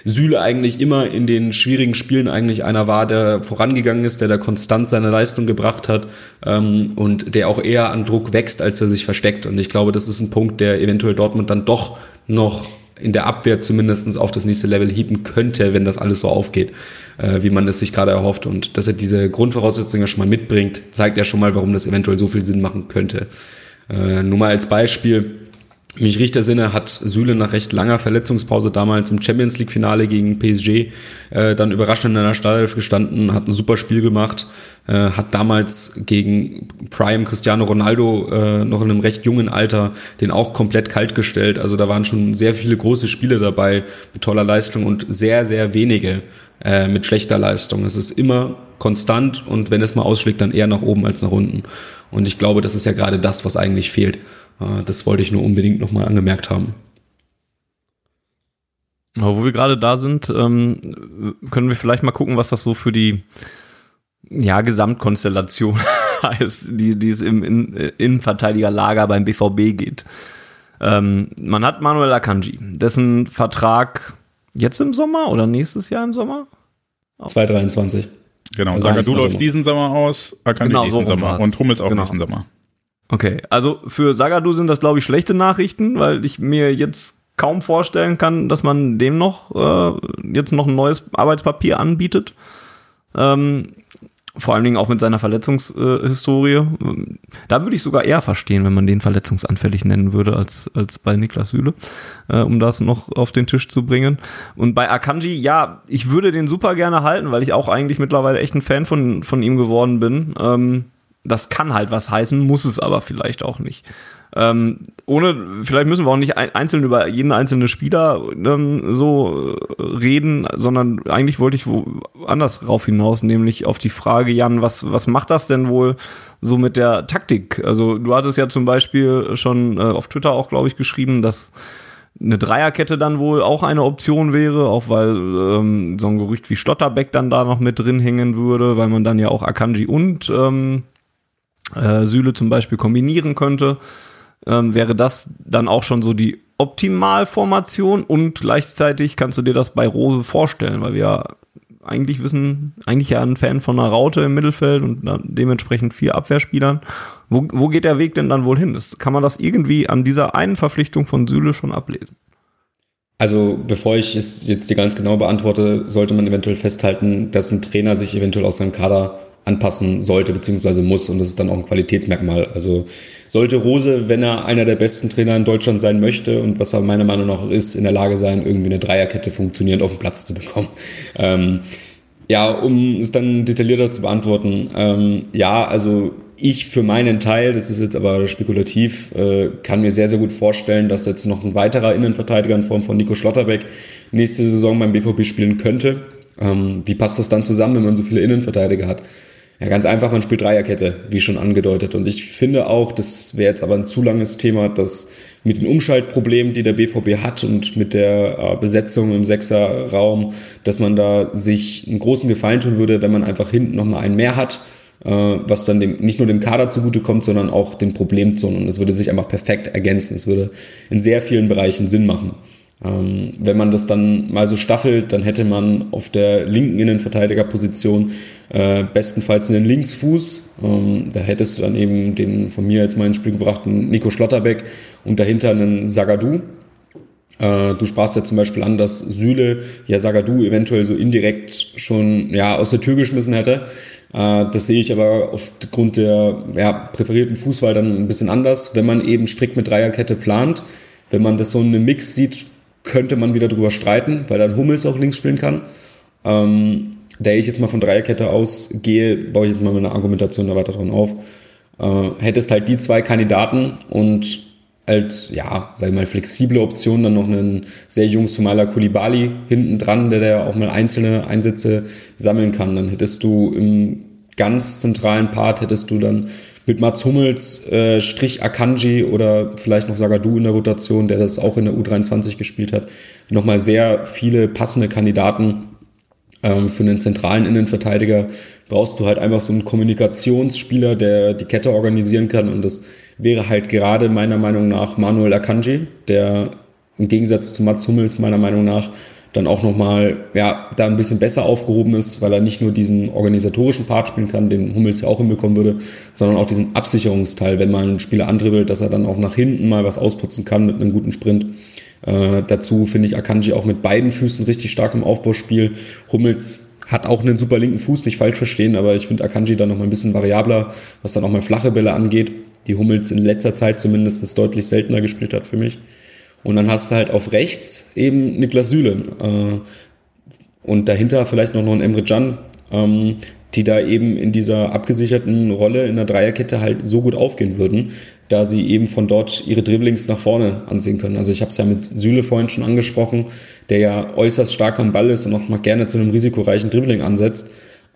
Süle eigentlich immer in den schwierigen Spielen eigentlich einer war, der vorangegangen ist, der da konstant seine Leistung gebracht hat ähm, und der auch eher an Druck wächst, als er sich versteckt. Und ich glaube, das ist ein Punkt, der eventuell Dortmund dann doch noch in der Abwehr zumindest auf das nächste Level hieven könnte, wenn das alles so aufgeht, äh, wie man es sich gerade erhofft. Und dass er diese Grundvoraussetzungen schon mal mitbringt, zeigt ja schon mal, warum das eventuell so viel Sinn machen könnte. Äh, nur mal als Beispiel, mich richtig Sinne hat Süle nach recht langer Verletzungspause damals im Champions League Finale gegen PSG äh, dann überraschend in der Startelf gestanden, hat ein super Spiel gemacht, äh, hat damals gegen Prime Cristiano Ronaldo äh, noch in einem recht jungen Alter den auch komplett kalt gestellt. Also da waren schon sehr viele große Spiele dabei mit toller Leistung und sehr, sehr wenige äh, mit schlechter Leistung. Es ist immer konstant und wenn es mal ausschlägt, dann eher nach oben als nach unten. Und ich glaube, das ist ja gerade das, was eigentlich fehlt. Äh, das wollte ich nur unbedingt nochmal angemerkt haben. Aber wo wir gerade da sind, ähm, können wir vielleicht mal gucken, was das so für die ja, Gesamtkonstellation heißt, die, die es im in, Innenverteidigerlager beim BVB geht. Ähm, man hat Manuel Akanji, dessen Vertrag jetzt im Sommer oder nächstes Jahr im Sommer? 2023. Genau, also Sagadu läuft diesen Sommer aus, Akanji genau, diesen so Sommer und Hummels auch genau. nächsten Sommer. Okay, also für Sagadu sind das, glaube ich, schlechte Nachrichten, weil ich mir jetzt kaum vorstellen kann, dass man dem noch äh, jetzt noch ein neues Arbeitspapier anbietet. Ähm, vor allen Dingen auch mit seiner Verletzungshistorie. Da würde ich sogar eher verstehen, wenn man den verletzungsanfällig nennen würde, als, als bei Niklas Süle, äh, um das noch auf den Tisch zu bringen. Und bei Akanji, ja, ich würde den super gerne halten, weil ich auch eigentlich mittlerweile echt ein Fan von, von ihm geworden bin. Ähm, das kann halt was heißen, muss es aber vielleicht auch nicht. Ähm, ohne, vielleicht müssen wir auch nicht einzeln über jeden einzelnen Spieler ähm, so äh, reden, sondern eigentlich wollte ich woanders rauf hinaus, nämlich auf die Frage, Jan, was, was macht das denn wohl so mit der Taktik? Also du hattest ja zum Beispiel schon äh, auf Twitter auch, glaube ich, geschrieben, dass eine Dreierkette dann wohl auch eine Option wäre, auch weil ähm, so ein Gerücht wie Stotterbeck dann da noch mit drin hängen würde, weil man dann ja auch Akanji und ähm, äh, Süle zum Beispiel kombinieren könnte, ähm, wäre das dann auch schon so die Optimalformation und gleichzeitig kannst du dir das bei Rose vorstellen, weil wir eigentlich wissen, eigentlich ja ein Fan von einer Raute im Mittelfeld und dementsprechend vier Abwehrspielern. Wo, wo geht der Weg denn dann wohl hin? Das, kann man das irgendwie an dieser einen Verpflichtung von Süle schon ablesen? Also bevor ich es jetzt dir ganz genau beantworte, sollte man eventuell festhalten, dass ein Trainer sich eventuell aus seinem Kader anpassen sollte bzw. muss und das ist dann auch ein Qualitätsmerkmal. Also sollte Rose, wenn er einer der besten Trainer in Deutschland sein möchte und was er meiner Meinung nach ist, in der Lage sein, irgendwie eine Dreierkette funktionierend auf den Platz zu bekommen. Ähm, ja, um es dann detaillierter zu beantworten, ähm, ja, also ich für meinen Teil, das ist jetzt aber spekulativ, äh, kann mir sehr, sehr gut vorstellen, dass jetzt noch ein weiterer Innenverteidiger in Form von Nico Schlotterbeck nächste Saison beim BVB spielen könnte. Ähm, wie passt das dann zusammen, wenn man so viele Innenverteidiger hat? Ja, ganz einfach, man spielt Dreierkette, wie schon angedeutet. Und ich finde auch, das wäre jetzt aber ein zu langes Thema, dass mit den Umschaltproblemen, die der BVB hat und mit der äh, Besetzung im Sechserraum, dass man da sich einen großen Gefallen tun würde, wenn man einfach hinten nochmal einen mehr hat, äh, was dann dem, nicht nur dem Kader zugutekommt, sondern auch den Problemzonen. Und das würde sich einfach perfekt ergänzen. Es würde in sehr vielen Bereichen Sinn machen. Ähm, wenn man das dann mal so staffelt, dann hätte man auf der linken Innenverteidigerposition äh, bestenfalls einen Linksfuß. Ähm, da hättest du dann eben den von mir mal ins Spiel gebrachten Nico Schlotterbeck und dahinter einen Sagadou. Äh, du sprachst ja zum Beispiel an, dass Süle ja Sagadou eventuell so indirekt schon ja, aus der Tür geschmissen hätte. Äh, das sehe ich aber aufgrund der ja, präferierten Fußwahl dann ein bisschen anders. Wenn man eben strikt mit Dreierkette plant, wenn man das so in einem Mix sieht, könnte man wieder drüber streiten, weil dann Hummels auch links spielen kann. Ähm, da ich jetzt mal von Dreierkette ausgehe, baue ich jetzt mal meine Argumentation da weiter dran auf. Äh, hättest halt die zwei Kandidaten und als, ja, sag ich mal, flexible Option dann noch einen sehr jungen Sumala Kulibali hinten dran, der da auch mal einzelne Einsätze sammeln kann. Dann hättest du im ganz zentralen Part hättest du dann mit Mats Hummels, äh, Strich Akanji oder vielleicht noch Sagadu in der Rotation, der das auch in der U23 gespielt hat, nochmal sehr viele passende Kandidaten ähm, für einen zentralen Innenverteidiger. Brauchst du halt einfach so einen Kommunikationsspieler, der die Kette organisieren kann und das wäre halt gerade meiner Meinung nach Manuel Akanji, der im Gegensatz zu Mats Hummels meiner Meinung nach dann auch nochmal, ja, da ein bisschen besser aufgehoben ist, weil er nicht nur diesen organisatorischen Part spielen kann, den Hummels ja auch hinbekommen würde, sondern auch diesen Absicherungsteil, wenn man einen Spieler andribbelt, dass er dann auch nach hinten mal was ausputzen kann mit einem guten Sprint. Äh, dazu finde ich Akanji auch mit beiden Füßen richtig stark im Aufbauspiel. Hummels hat auch einen super linken Fuß, nicht falsch verstehen, aber ich finde Akanji dann nochmal ein bisschen variabler, was dann auch mal flache Bälle angeht, die Hummels in letzter Zeit zumindest deutlich seltener gespielt hat für mich. Und dann hast du halt auf rechts eben Niklas Süle. Äh, und dahinter vielleicht noch, noch ein Emre Can, ähm, die da eben in dieser abgesicherten Rolle in der Dreierkette halt so gut aufgehen würden, da sie eben von dort ihre Dribblings nach vorne ansehen können. Also ich habe es ja mit Süle vorhin schon angesprochen, der ja äußerst stark am Ball ist und auch mal gerne zu einem risikoreichen Dribbling ansetzt.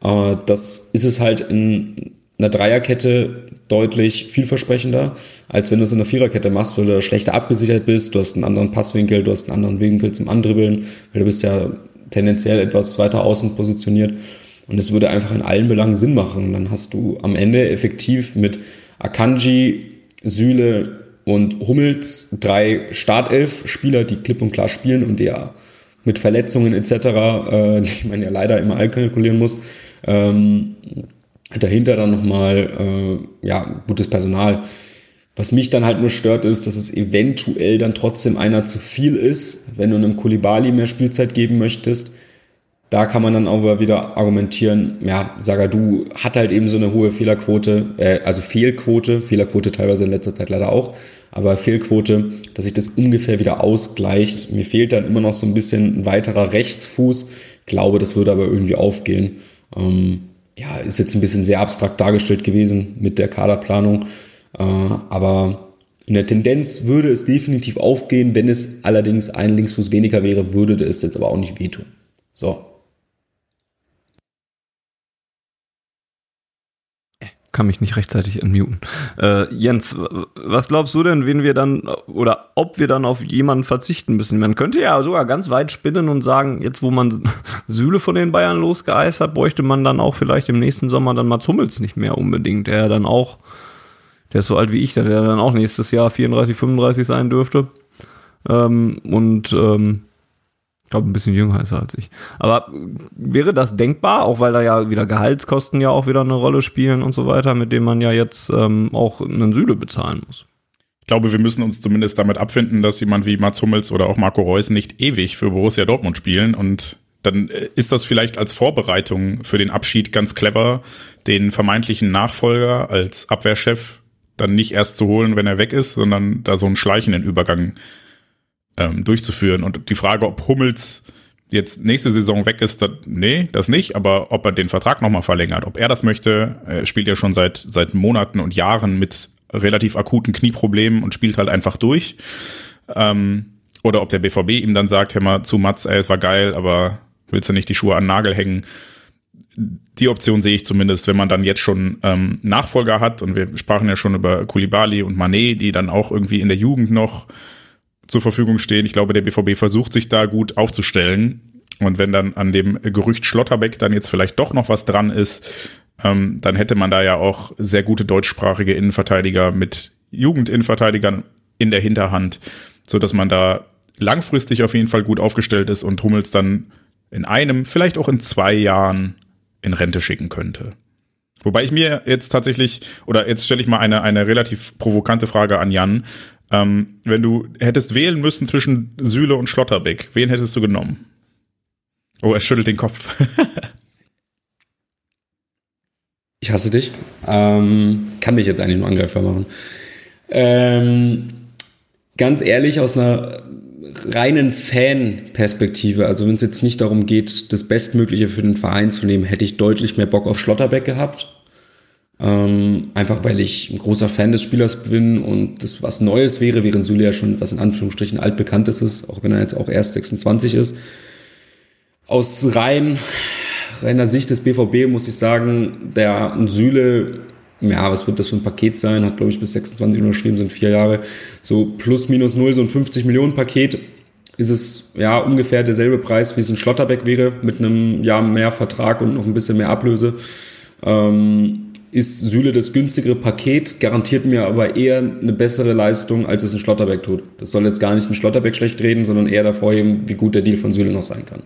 Äh, das ist es halt in einer Dreierkette deutlich vielversprechender, als wenn du es in einer Viererkette machst, weil du schlechter abgesichert bist, du hast einen anderen Passwinkel, du hast einen anderen Winkel zum Andribbeln, weil du bist ja tendenziell etwas weiter außen positioniert. Und es würde einfach in allen Belangen Sinn machen. Dann hast du am Ende effektiv mit Akanji, Süle und Hummels drei Startelf-Spieler, die klipp und klar spielen und ja mit Verletzungen etc., äh, die man ja leider immer einkalkulieren muss, ähm, dahinter dann nochmal, äh, ja, gutes Personal. Was mich dann halt nur stört, ist, dass es eventuell dann trotzdem einer zu viel ist, wenn du einem Kulibali mehr Spielzeit geben möchtest. Da kann man dann aber wieder argumentieren, ja, Sagadu hat halt eben so eine hohe Fehlerquote, äh, also Fehlquote, Fehlerquote teilweise in letzter Zeit leider auch, aber Fehlquote, dass sich das ungefähr wieder ausgleicht. Mir fehlt dann immer noch so ein bisschen ein weiterer Rechtsfuß. Ich glaube, das würde aber irgendwie aufgehen. Ähm, ja, ist jetzt ein bisschen sehr abstrakt dargestellt gewesen mit der Kaderplanung. Äh, aber in der Tendenz würde es definitiv aufgehen. Wenn es allerdings ein Linksfuß weniger wäre, würde es jetzt aber auch nicht wehtun. So, kann mich nicht rechtzeitig unmuten. Äh, Jens, was glaubst du denn, wen wir dann oder ob wir dann auf jemanden verzichten müssen? Man könnte ja sogar ganz weit spinnen und sagen, jetzt wo man Sühle von den Bayern losgeeist hat, bräuchte man dann auch vielleicht im nächsten Sommer dann Mats Hummels nicht mehr unbedingt, der dann auch, der ist so alt wie ich, der dann auch nächstes Jahr 34, 35 sein dürfte. Ähm, und ähm, glaube, ein bisschen jünger ist er als ich. Aber wäre das denkbar, auch weil da ja wieder Gehaltskosten ja auch wieder eine Rolle spielen und so weiter, mit denen man ja jetzt ähm, auch einen Süle bezahlen muss? Ich glaube, wir müssen uns zumindest damit abfinden, dass jemand wie Mats Hummels oder auch Marco Reus nicht ewig für Borussia Dortmund spielen und dann äh, ist das vielleicht als Vorbereitung für den Abschied ganz clever, den vermeintlichen Nachfolger als Abwehrchef dann nicht erst zu holen, wenn er weg ist, sondern da so einen schleichenden Übergang ähm, durchzuführen. Und die Frage, ob Hummels jetzt nächste Saison weg ist, das, nee, das nicht, aber ob er den Vertrag nochmal verlängert, ob er das möchte, er spielt ja schon seit, seit Monaten und Jahren mit relativ akuten Knieproblemen und spielt halt einfach durch. Ähm, oder ob der BVB ihm dann sagt, hör mal, zu Mats, ey, es war geil, aber willst du nicht die Schuhe an den Nagel hängen? die Option sehe ich zumindest, wenn man dann jetzt schon ähm, Nachfolger hat und wir sprachen ja schon über Kulibali und Manet, die dann auch irgendwie in der Jugend noch zur Verfügung stehen. Ich glaube, der BVB versucht sich da gut aufzustellen. Und wenn dann an dem Gerücht Schlotterbeck dann jetzt vielleicht doch noch was dran ist, ähm, dann hätte man da ja auch sehr gute deutschsprachige Innenverteidiger mit Jugendinnenverteidigern in der Hinterhand, so dass man da langfristig auf jeden Fall gut aufgestellt ist und Hummels dann in einem, vielleicht auch in zwei Jahren in Rente schicken könnte. Wobei ich mir jetzt tatsächlich, oder jetzt stelle ich mal eine, eine relativ provokante Frage an Jan. Ähm, wenn du hättest wählen müssen zwischen Süle und Schlotterbeck, wen hättest du genommen? Oh, er schüttelt den Kopf. ich hasse dich. Ähm, kann mich jetzt eigentlich nur angreifbar machen. Ähm, ganz ehrlich, aus einer reinen Fan-Perspektive, also wenn es jetzt nicht darum geht, das Bestmögliche für den Verein zu nehmen, hätte ich deutlich mehr Bock auf Schlotterbeck gehabt. Ähm, einfach weil ich ein großer Fan des Spielers bin und das was Neues wäre, während Süle ja schon was in Anführungsstrichen altbekanntes ist, auch wenn er jetzt auch erst 26 ist. Aus rein, reiner Sicht des BVB muss ich sagen, der Süle ja, was wird das für ein Paket sein? Hat, glaube ich, bis 26 unterschrieben, sind vier Jahre. So plus minus null, so ein 50 Millionen Paket ist es ja ungefähr derselbe Preis, wie es ein Schlotterbeck wäre, mit einem Jahr mehr Vertrag und noch ein bisschen mehr Ablöse. Ähm, ist Süle das günstigere Paket, garantiert mir aber eher eine bessere Leistung, als es ein Schlotterbeck tut. Das soll jetzt gar nicht ein Schlotterbeck schlecht reden, sondern eher davor eben, wie gut der Deal von Süle noch sein kann.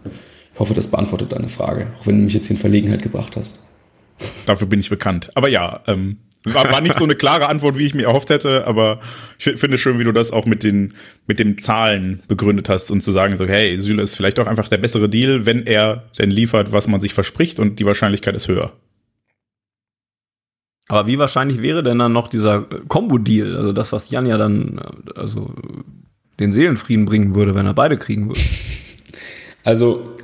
Ich hoffe, das beantwortet deine Frage, auch wenn du mich jetzt in Verlegenheit gebracht hast. Dafür bin ich bekannt. Aber ja, ähm, war, war nicht so eine klare Antwort, wie ich mir erhofft hätte, aber ich finde schön, wie du das auch mit den, mit den Zahlen begründet hast und zu sagen so, hey, Süle ist vielleicht auch einfach der bessere Deal, wenn er denn liefert, was man sich verspricht und die Wahrscheinlichkeit ist höher. Aber wie wahrscheinlich wäre denn dann noch dieser Combo-Deal, also das, was Jan ja dann, also den Seelenfrieden bringen würde, wenn er beide kriegen würde? Also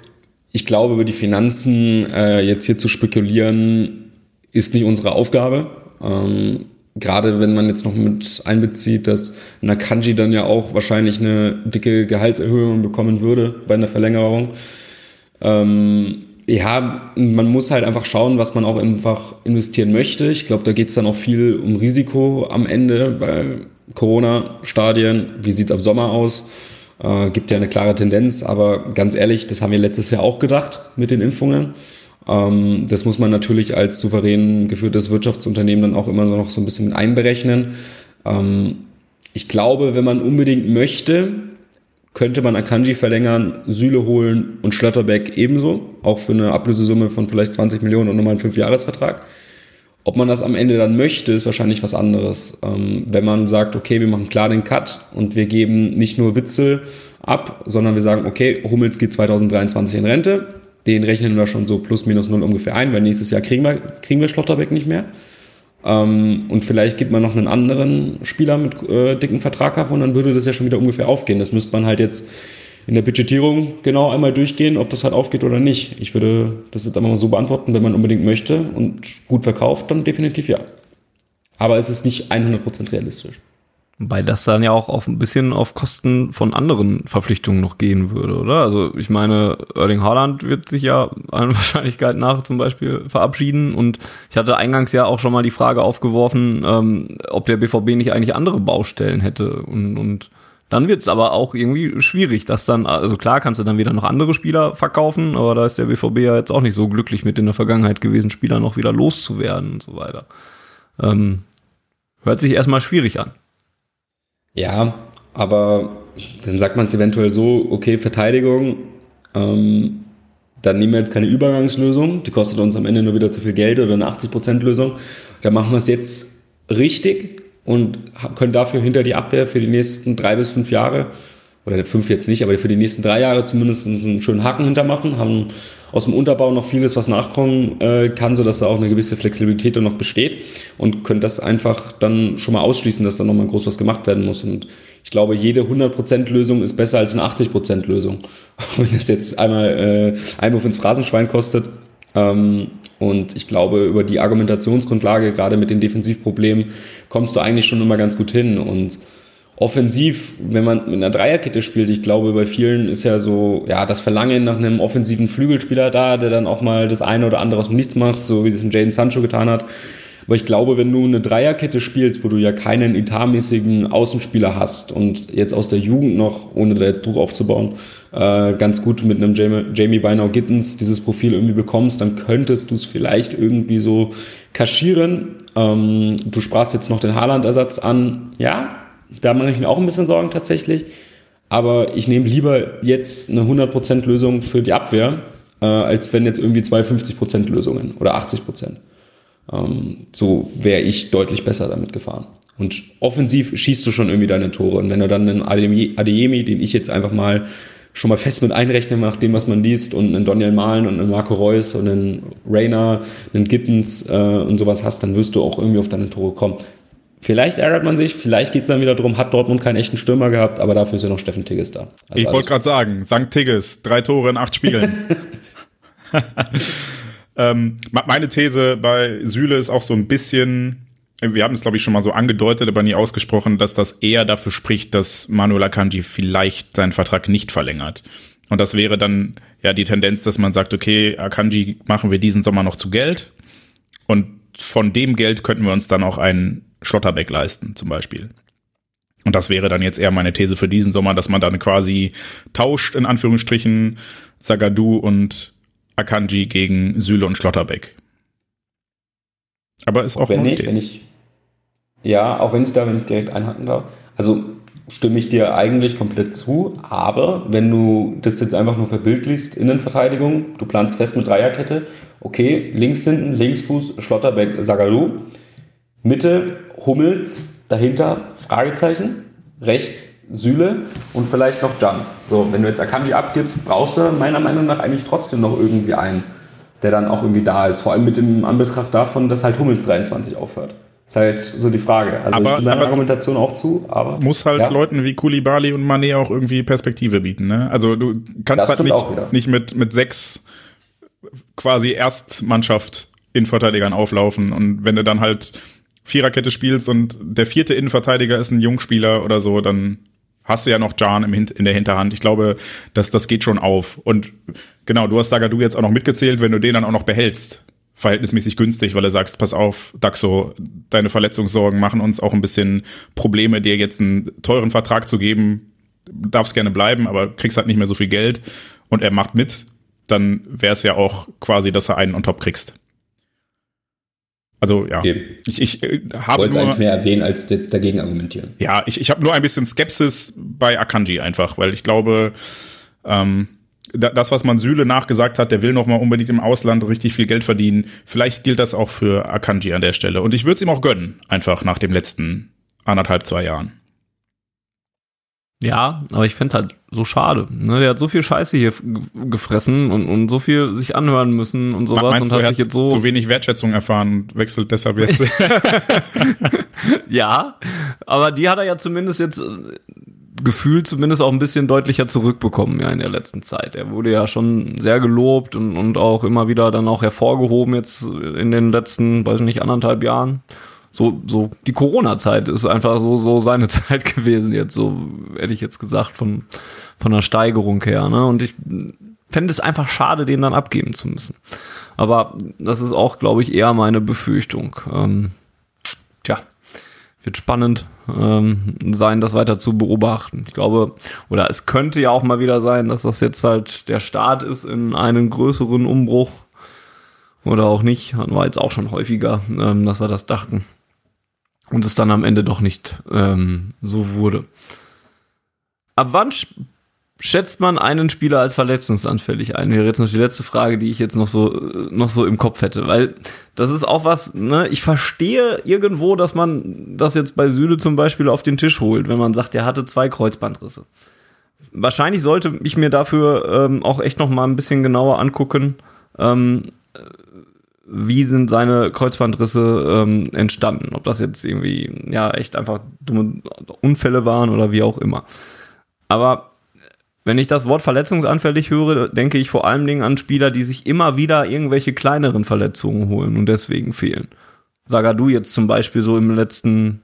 ich glaube, über die Finanzen äh, jetzt hier zu spekulieren, ist nicht unsere Aufgabe. Ähm, Gerade wenn man jetzt noch mit einbezieht, dass Nakanji dann ja auch wahrscheinlich eine dicke Gehaltserhöhung bekommen würde bei einer Verlängerung. Ähm, ja, man muss halt einfach schauen, was man auch einfach investieren möchte. Ich glaube, da geht es dann auch viel um Risiko am Ende, weil Corona-Stadien, wie sieht es ab Sommer aus? Äh, gibt ja eine klare Tendenz, aber ganz ehrlich, das haben wir letztes Jahr auch gedacht mit den Impfungen. Ähm, das muss man natürlich als souverän geführtes Wirtschaftsunternehmen dann auch immer noch so ein bisschen mit einberechnen. Ähm, ich glaube, wenn man unbedingt möchte, könnte man Akanji verlängern, Süle holen und Schlotterbeck ebenso, auch für eine Ablösesumme von vielleicht 20 Millionen und nochmal einen Fünfjahresvertrag. Ob man das am Ende dann möchte, ist wahrscheinlich was anderes. Ähm, wenn man sagt, okay, wir machen klar den Cut und wir geben nicht nur Witzel ab, sondern wir sagen, okay, Hummels geht 2023 in Rente, den rechnen wir schon so plus minus null ungefähr ein, weil nächstes Jahr kriegen wir, kriegen wir Schlotterbeck nicht mehr. Ähm, und vielleicht gibt man noch einen anderen Spieler mit äh, dicken Vertrag ab und dann würde das ja schon wieder ungefähr aufgehen. Das müsste man halt jetzt in der Budgetierung genau einmal durchgehen, ob das halt aufgeht oder nicht. Ich würde das jetzt einfach mal so beantworten, wenn man unbedingt möchte und gut verkauft, dann definitiv ja. Aber es ist nicht 100% realistisch. Wobei das dann ja auch auf ein bisschen auf Kosten von anderen Verpflichtungen noch gehen würde, oder? Also ich meine, Erling Haaland wird sich ja einer Wahrscheinlichkeit nach zum Beispiel verabschieden und ich hatte eingangs ja auch schon mal die Frage aufgeworfen, ähm, ob der BVB nicht eigentlich andere Baustellen hätte und, und dann wird es aber auch irgendwie schwierig, dass dann, also klar kannst du dann wieder noch andere Spieler verkaufen, aber da ist der BVB ja jetzt auch nicht so glücklich mit in der Vergangenheit gewesen, Spieler noch wieder loszuwerden und so weiter. Ähm, hört sich erstmal schwierig an. Ja, aber dann sagt man es eventuell so, okay, Verteidigung, ähm, dann nehmen wir jetzt keine Übergangslösung, die kostet uns am Ende nur wieder zu viel Geld oder eine 80% Lösung. Dann machen wir es jetzt richtig und können dafür hinter die Abwehr für die nächsten drei bis fünf Jahre, oder fünf jetzt nicht, aber für die nächsten drei Jahre zumindest einen schönen Haken hintermachen, haben aus dem Unterbau noch vieles, was nachkommen äh, kann, sodass da auch eine gewisse Flexibilität dann noch besteht und können das einfach dann schon mal ausschließen, dass da nochmal groß was gemacht werden muss. Und ich glaube, jede 100% Lösung ist besser als eine 80% Lösung. Wenn das jetzt einmal äh, Einwurf ins Phrasenschwein kostet, ähm, und ich glaube, über die Argumentationsgrundlage, gerade mit den Defensivproblemen, kommst du eigentlich schon immer ganz gut hin. Und offensiv, wenn man mit einer Dreierkette spielt, ich glaube, bei vielen ist ja so, ja, das Verlangen nach einem offensiven Flügelspieler da, der dann auch mal das eine oder andere aus dem Nichts macht, so wie das ein Jaden Sancho getan hat. Aber ich glaube, wenn du eine Dreierkette spielst, wo du ja keinen etatmäßigen Außenspieler hast und jetzt aus der Jugend noch, ohne da jetzt Druck aufzubauen, äh, ganz gut mit einem Jamie, Jamie Bynau Gittens dieses Profil irgendwie bekommst, dann könntest du es vielleicht irgendwie so kaschieren. Ähm, du sprachst jetzt noch den Haaland-Ersatz an. Ja, da mache ich mir auch ein bisschen Sorgen tatsächlich. Aber ich nehme lieber jetzt eine 100% Lösung für die Abwehr, äh, als wenn jetzt irgendwie zwei 50% Lösungen oder 80%. Ähm, so wäre ich deutlich besser damit gefahren. Und offensiv schießt du schon irgendwie deine Tore. Und wenn du dann einen Adeyemi, den ich jetzt einfach mal schon mal fest mit einrechne, nach dem, was man liest, und einen Daniel Mahlen und einen Marco Reus und einen Rainer, einen Gittens äh, und sowas hast, dann wirst du auch irgendwie auf deine Tore kommen. Vielleicht ärgert man sich, vielleicht geht es dann wieder darum, hat Dortmund keinen echten Stürmer gehabt, aber dafür ist ja noch Steffen Tigges da. Also ich wollte gerade sagen, St. Tigges, drei Tore in acht Spielen. ähm, meine These bei Süle ist auch so ein bisschen, wir haben es glaube ich schon mal so angedeutet, aber nie ausgesprochen, dass das eher dafür spricht, dass Manuel Akanji vielleicht seinen Vertrag nicht verlängert. Und das wäre dann ja die Tendenz, dass man sagt, okay, Akanji machen wir diesen Sommer noch zu Geld und von dem Geld könnten wir uns dann auch einen Schlotterbeck leisten, zum Beispiel. Und das wäre dann jetzt eher meine These für diesen Sommer, dass man dann quasi tauscht, in Anführungsstrichen, Sagadu und Akanji gegen Süle und Schlotterbeck. Aber ist auch, auch wenn nicht, wenn ich ja, auch wenn ich da, wenn ich direkt einhaken darf. Also stimme ich dir eigentlich komplett zu, aber wenn du das jetzt einfach nur verbildlichst, Innenverteidigung, du planst fest mit Dreierkette, okay, links hinten, Linksfuß, Schlotterbeck, Sagadu, Mitte Hummels, dahinter Fragezeichen, rechts Süle und vielleicht noch Jan. So, wenn du jetzt Akanji abgibst, brauchst du meiner Meinung nach eigentlich trotzdem noch irgendwie einen, der dann auch irgendwie da ist. Vor allem mit dem Anbetracht davon, dass halt Hummels 23 aufhört. Ist halt so die Frage. Also aber, ich stimme deiner Argumentation auch zu, aber. Muss halt ja. Leuten wie Kulibali und Mané auch irgendwie Perspektive bieten, ne? Also du kannst das halt nicht, nicht mit, mit sechs quasi Erstmannschaft Innenverteidigern auflaufen und wenn du dann halt Viererkette spielst und der vierte Innenverteidiger ist ein Jungspieler oder so, dann hast du ja noch Jan in der Hinterhand. Ich glaube, dass das geht schon auf. Und genau, du hast Sagadu jetzt auch noch mitgezählt, wenn du den dann auch noch behältst. Verhältnismäßig günstig, weil er sagst, pass auf, Daxo, deine Verletzungssorgen machen uns auch ein bisschen Probleme, dir jetzt einen teuren Vertrag zu geben. Darfst gerne bleiben, aber kriegst halt nicht mehr so viel Geld und er macht mit, dann wäre es ja auch quasi, dass er einen on top kriegst. Also ja, okay. ich, ich äh, habe Wollte eigentlich mehr erwähnen, als jetzt dagegen argumentieren. Ja, ich, ich habe nur ein bisschen Skepsis bei Akanji einfach, weil ich glaube, ähm, das, was man Süle nachgesagt hat, der will noch mal unbedingt im Ausland richtig viel Geld verdienen. Vielleicht gilt das auch für Akanji an der Stelle. Und ich würde es ihm auch gönnen, einfach nach dem letzten anderthalb, zwei Jahren. Ja, aber ich fände halt so schade. Ne? Der hat so viel Scheiße hier gefressen und, und so viel sich anhören müssen und sowas Meinst und hat sich jetzt so. Zu wenig Wertschätzung erfahren und wechselt deshalb jetzt. ja, aber die hat er ja zumindest jetzt äh, gefühlt zumindest auch ein bisschen deutlicher zurückbekommen ja in der letzten Zeit. Er wurde ja schon sehr gelobt und, und auch immer wieder dann auch hervorgehoben jetzt in den letzten, weiß nicht, anderthalb Jahren so, so, die Corona-Zeit ist einfach so, so seine Zeit gewesen jetzt, so hätte ich jetzt gesagt, von, von der Steigerung her, ne? Und ich fände es einfach schade, den dann abgeben zu müssen. Aber das ist auch, glaube ich, eher meine Befürchtung. Ähm, tja, wird spannend ähm, sein, das weiter zu beobachten. Ich glaube, oder es könnte ja auch mal wieder sein, dass das jetzt halt der Start ist in einen größeren Umbruch. Oder auch nicht. Hatten wir jetzt auch schon häufiger, ähm, dass wir das dachten und es dann am Ende doch nicht ähm, so wurde. Ab wann schätzt man einen Spieler als verletzungsanfällig ein? Wäre jetzt noch die letzte Frage, die ich jetzt noch so, noch so im Kopf hätte. Weil das ist auch was, ne, ich verstehe irgendwo, dass man das jetzt bei Süle zum Beispiel auf den Tisch holt, wenn man sagt, er hatte zwei Kreuzbandrisse. Wahrscheinlich sollte ich mir dafür ähm, auch echt noch mal ein bisschen genauer angucken, ähm, wie sind seine Kreuzbandrisse ähm, entstanden. Ob das jetzt irgendwie, ja, echt einfach dumme Unfälle waren oder wie auch immer. Aber wenn ich das Wort verletzungsanfällig höre, denke ich vor allen Dingen an Spieler, die sich immer wieder irgendwelche kleineren Verletzungen holen und deswegen fehlen. Sagadu jetzt zum Beispiel so im letzten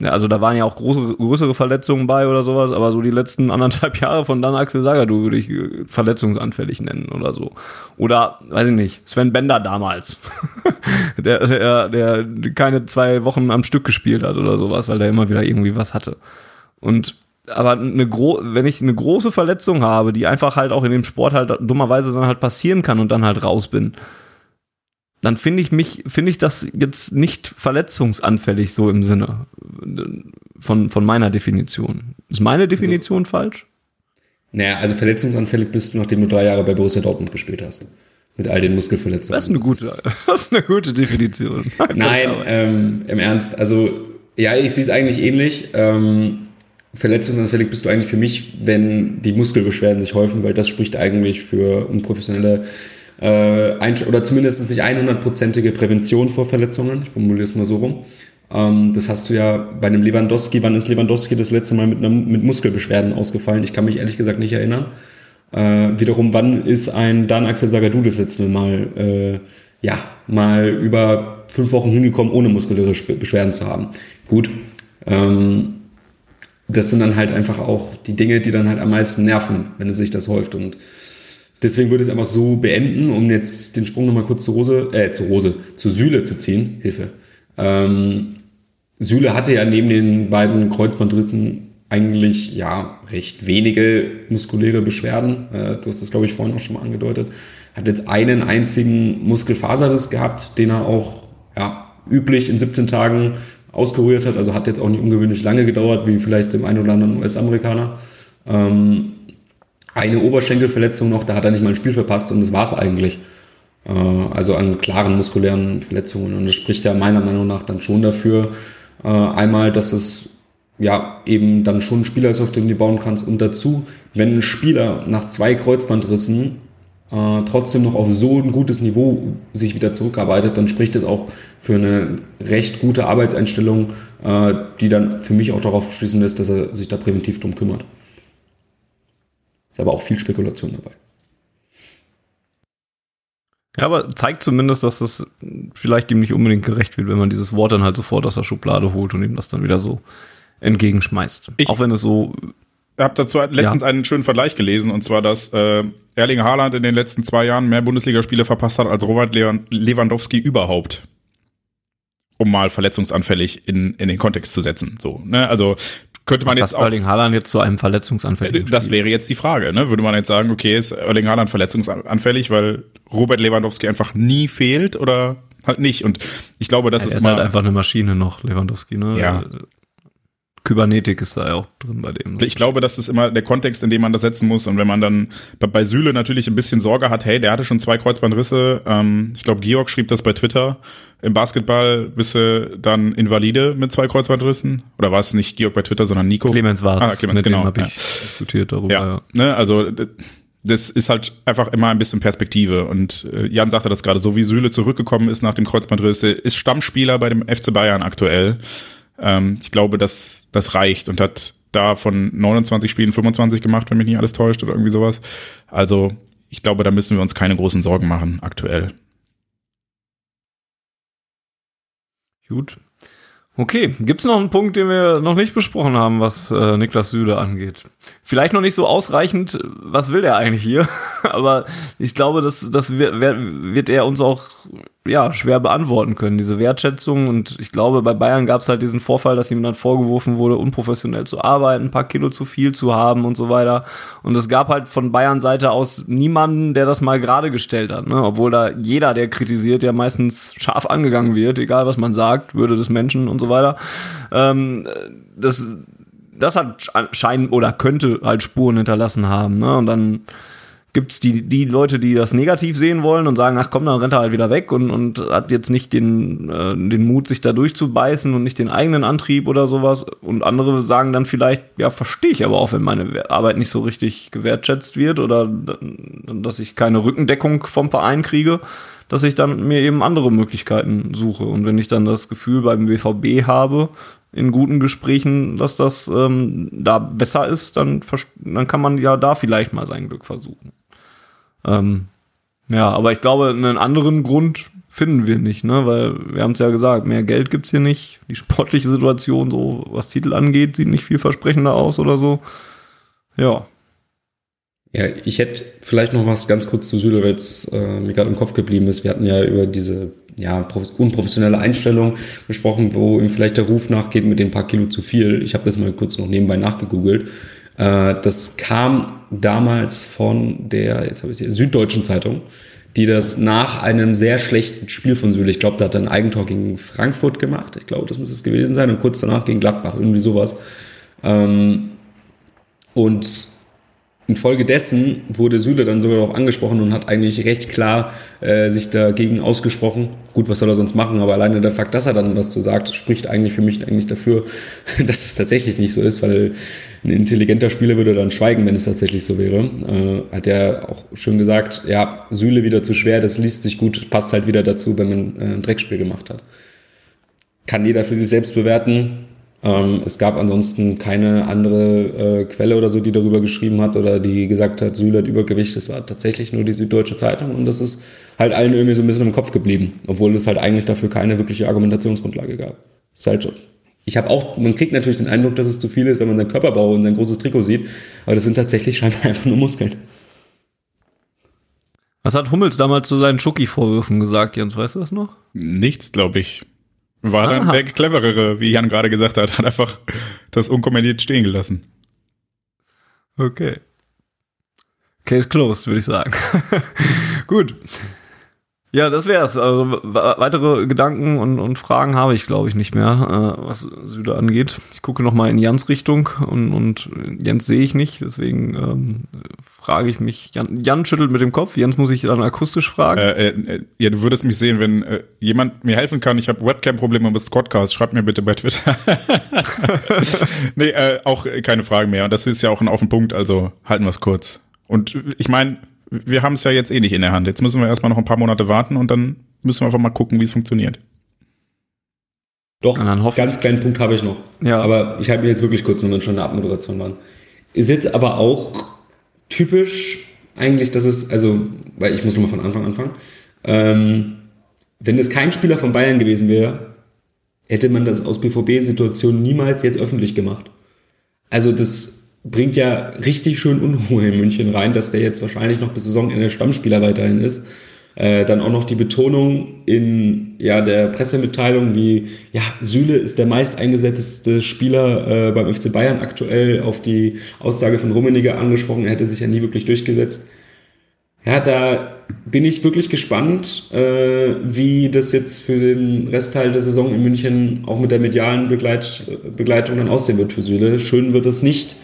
Ja, also da waren ja auch große, größere Verletzungen bei oder sowas, aber so die letzten anderthalb Jahre von dann Axel Sagadou würde ich äh, verletzungsanfällig nennen oder so. Oder, weiß ich nicht, Sven Bender damals, der, der, der keine zwei Wochen am Stück gespielt hat oder sowas, weil der immer wieder irgendwie was hatte. Und aber eine gro wenn ich eine große Verletzung habe, die einfach halt auch in dem Sport halt dummerweise dann halt passieren kann und dann halt raus bin, dann finde ich mich, finde ich das jetzt nicht verletzungsanfällig so im Sinne von, von meiner Definition. Ist meine Definition also, falsch? Naja, also verletzungsanfällig bist du, nachdem du drei Jahre bei Borussia Dortmund gespielt hast. Mit all den Muskelverletzungen. Das ist eine gute, das ist eine gute Definition. Nein, ähm, im Ernst, also ja, ich sehe es eigentlich ähnlich. Ähm, verletzungsanfällig bist du eigentlich für mich, wenn die Muskelbeschwerden sich häufen, weil das spricht eigentlich für unprofessionelle äh, oder zumindest nicht 100%ige Prävention vor Verletzungen. Ich formuliere es mal so rum. Ähm, das hast du ja bei einem Lewandowski. Wann ist Lewandowski das letzte Mal mit, einer, mit Muskelbeschwerden ausgefallen? Ich kann mich ehrlich gesagt nicht erinnern. Äh, wiederum, wann ist ein Dan Axel Sagadou das letzte Mal, äh, ja, mal über fünf Wochen hingekommen, ohne muskuläre Beschwerden zu haben? Gut. Ähm, das sind dann halt einfach auch die Dinge, die dann halt am meisten nerven, wenn es sich das häuft. Und Deswegen würde ich es einfach so beenden, um jetzt den Sprung nochmal kurz zu Rose, äh, zu Rose, zu Sühle zu ziehen. Hilfe. Ähm, Süle hatte ja neben den beiden Kreuzbandrissen eigentlich ja recht wenige muskuläre Beschwerden. Äh, du hast das, glaube ich, vorhin auch schon mal angedeutet. Hat jetzt einen einzigen Muskelfaserriss gehabt, den er auch ja, üblich in 17 Tagen auskuriert hat. Also hat jetzt auch nicht ungewöhnlich lange gedauert, wie vielleicht dem einen oder anderen US-Amerikaner. Ähm, eine Oberschenkelverletzung noch, da hat er nicht mal ein Spiel verpasst und das war es eigentlich. Äh, also an klaren muskulären Verletzungen. Und das spricht ja meiner Meinung nach dann schon dafür, äh, einmal, dass es ja eben dann schon ein Spieler ist, auf den du bauen kannst. Und dazu, wenn ein Spieler nach zwei Kreuzbandrissen äh, trotzdem noch auf so ein gutes Niveau sich wieder zurückarbeitet, dann spricht das auch für eine recht gute Arbeitseinstellung, äh, die dann für mich auch darauf schließen lässt, dass er sich da präventiv drum kümmert. Ist aber auch viel Spekulation dabei. Ja, aber zeigt zumindest, dass es vielleicht ihm nicht unbedingt gerecht wird, wenn man dieses Wort dann halt sofort aus der Schublade holt und ihm das dann wieder so entgegenschmeißt. Ich auch wenn es so. Ich habe dazu letztens ja. einen schönen Vergleich gelesen, und zwar, dass äh, Erling Haaland in den letzten zwei Jahren mehr Bundesligaspiele verpasst hat als Robert Lewandowski überhaupt um mal verletzungsanfällig in, in den Kontext zu setzen. So, ne? Also könnte man jetzt auch. Erling Haaland jetzt zu einem verletzungsanfälligen Das wäre jetzt die Frage, ne? Würde man jetzt sagen, okay, ist Erling Haaland verletzungsanfällig, weil Robert Lewandowski einfach nie fehlt oder halt nicht? Und ich glaube, das ja, ist, ist halt einfach eine Maschine noch, Lewandowski, ne? Ja. Kybernetik ist da ja auch drin bei dem. Ne? Ich glaube, das ist immer der Kontext, in dem man das setzen muss. Und wenn man dann bei, Süle natürlich ein bisschen Sorge hat, hey, der hatte schon zwei Kreuzbandrisse. Ähm, ich glaube, Georg schrieb das bei Twitter. Im Basketball bist du dann Invalide mit zwei Kreuzbandrissen. Oder war es nicht Georg bei Twitter, sondern Nico? Clemens war es. Ah, Clemens, mit genau. Dem hab ich ja. diskutiert darüber. Ja, ja. Ne, also das ist halt einfach immer ein bisschen Perspektive. Und äh, Jan sagte das gerade, so wie Süle zurückgekommen ist nach dem Kreuzbandriss, ist Stammspieler bei dem FC Bayern aktuell. Ähm, ich glaube, das, das reicht und hat da von 29 Spielen 25 gemacht, wenn mich nicht alles täuscht oder irgendwie sowas. Also ich glaube, da müssen wir uns keine großen Sorgen machen aktuell. Gut. Okay, gibt's noch einen Punkt, den wir noch nicht besprochen haben, was äh, Niklas Süle angeht? Vielleicht noch nicht so ausreichend, was will er eigentlich hier? Aber ich glaube, das, das wird, wird er uns auch ja, schwer beantworten können, diese Wertschätzung. Und ich glaube, bei Bayern gab's halt diesen Vorfall, dass ihm dann vorgeworfen wurde, unprofessionell zu arbeiten, ein paar Kilo zu viel zu haben und so weiter. Und es gab halt von Bayern Seite aus niemanden, der das mal gerade gestellt hat. Ne? Obwohl da jeder, der kritisiert, ja meistens scharf angegangen wird, egal was man sagt, Würde des Menschen und so weiter. Ähm, das, das hat scheinen oder könnte halt Spuren hinterlassen haben. Ne? Und dann gibt's die, die Leute, die das negativ sehen wollen und sagen, ach komm, dann rennt er halt wieder weg und, und hat jetzt nicht den, äh, den Mut, sich da durchzubeißen und nicht den eigenen Antrieb oder sowas. Und andere sagen dann vielleicht, ja, verstehe ich aber auch, wenn meine Arbeit nicht so richtig gewertschätzt wird oder dass ich keine Rückendeckung vom Verein kriege dass ich dann mir eben andere Möglichkeiten suche. Und wenn ich dann das Gefühl beim BVB habe, in guten Gesprächen, dass das ähm, da besser ist, dann, dann kann man ja da vielleicht mal sein Glück versuchen. Ähm, ja, aber ich glaube, einen anderen Grund finden wir nicht, ne? Weil wir haben es ja gesagt, mehr Geld gibt's hier nicht. Die sportliche Situation, so was Titel angeht, sieht nicht vielversprechender aus oder so. Ja. Ja, ich hätte vielleicht noch was ganz kurz zu Süle, weil es äh, mir gerade im Kopf geblieben ist. Wir hatten ja über diese ja, unprofessionelle Einstellung gesprochen, wo ihm vielleicht der Ruf nachgeht mit den paar Kilo zu viel. Ich habe das mal kurz noch nebenbei nachgegoogelt. Äh, das kam damals von der, jetzt habe ich hier, Süddeutschen Zeitung, die das nach einem sehr schlechten Spiel von Süle, ich glaube, da hat er ein Eigentor gegen Frankfurt gemacht, ich glaube, das muss es gewesen sein, und kurz danach gegen Gladbach, irgendwie sowas. Ähm, und Infolgedessen wurde Süle dann sogar darauf angesprochen und hat eigentlich recht klar äh, sich dagegen ausgesprochen. Gut, was soll er sonst machen? Aber alleine der Fakt, dass er dann was so sagt, spricht eigentlich für mich eigentlich dafür, dass es tatsächlich nicht so ist, weil ein intelligenter Spieler würde dann schweigen, wenn es tatsächlich so wäre. Äh, hat er auch schön gesagt, ja, Süle wieder zu schwer, das liest sich gut, passt halt wieder dazu, wenn man äh, ein Dreckspiel gemacht hat. Kann jeder für sich selbst bewerten ähm, es gab ansonsten keine andere äh, Quelle oder so, die darüber geschrieben hat oder die gesagt hat, Süle hat Übergewicht. Das war tatsächlich nur die Süddeutsche Zeitung und das ist halt allen irgendwie so ein bisschen im Kopf geblieben, obwohl es halt eigentlich dafür keine wirkliche Argumentationsgrundlage gab. Das ist halt so. Ich habe auch, man kriegt natürlich den Eindruck, dass es zu viel ist, wenn man seinen Körperbau und sein großes Trikot sieht, aber das sind tatsächlich scheinbar einfach nur Muskeln. Was hat Hummels damals zu seinen Schucki-Vorwürfen gesagt, Jens? Weißt du das noch? Nichts, glaube ich. War dann Aha. der cleverere, wie Jan gerade gesagt hat, hat einfach das unkommentiert stehen gelassen. Okay. Case closed, würde ich sagen. Gut. Ja, das wär's. Also weitere Gedanken und, und Fragen habe ich, glaube ich, nicht mehr, äh, was Süde angeht. Ich gucke noch mal in Jans Richtung und, und Jens sehe ich nicht, deswegen ähm, frage ich mich. Jan, Jan schüttelt mit dem Kopf. Jens muss ich dann akustisch fragen. Äh, äh, ja, du würdest mich sehen, wenn äh, jemand mir helfen kann. Ich habe Webcam-Probleme mit Squadcast. Schreibt mir bitte bei Twitter. nee, äh, auch keine Fragen mehr. Und das ist ja auch ein auf den Punkt. Also halten wir es kurz. Und ich meine wir haben es ja jetzt eh nicht in der Hand. Jetzt müssen wir erstmal noch ein paar Monate warten und dann müssen wir einfach mal gucken, wie es funktioniert. Doch, ganz kleinen Punkt habe ich noch. Ja. Aber ich halte mich jetzt wirklich kurz, nur wenn schon eine Abmoderation waren. Ist jetzt aber auch typisch eigentlich, dass es, also, weil ich muss nochmal von Anfang anfangen, ähm, wenn es kein Spieler von Bayern gewesen wäre, hätte man das aus BVB-Situationen niemals jetzt öffentlich gemacht. Also das bringt ja richtig schön Unruhe in München rein, dass der jetzt wahrscheinlich noch bis Saisonende Stammspieler weiterhin ist. Äh, dann auch noch die Betonung in ja, der Pressemitteilung, wie ja, Süle ist der meist eingesetzte Spieler äh, beim FC Bayern aktuell auf die Aussage von Rummeniger angesprochen, er hätte sich ja nie wirklich durchgesetzt. Ja, da bin ich wirklich gespannt, äh, wie das jetzt für den Restteil der Saison in München auch mit der medialen Begleit Begleitung dann aussehen wird für Süle. Schön wird es nicht.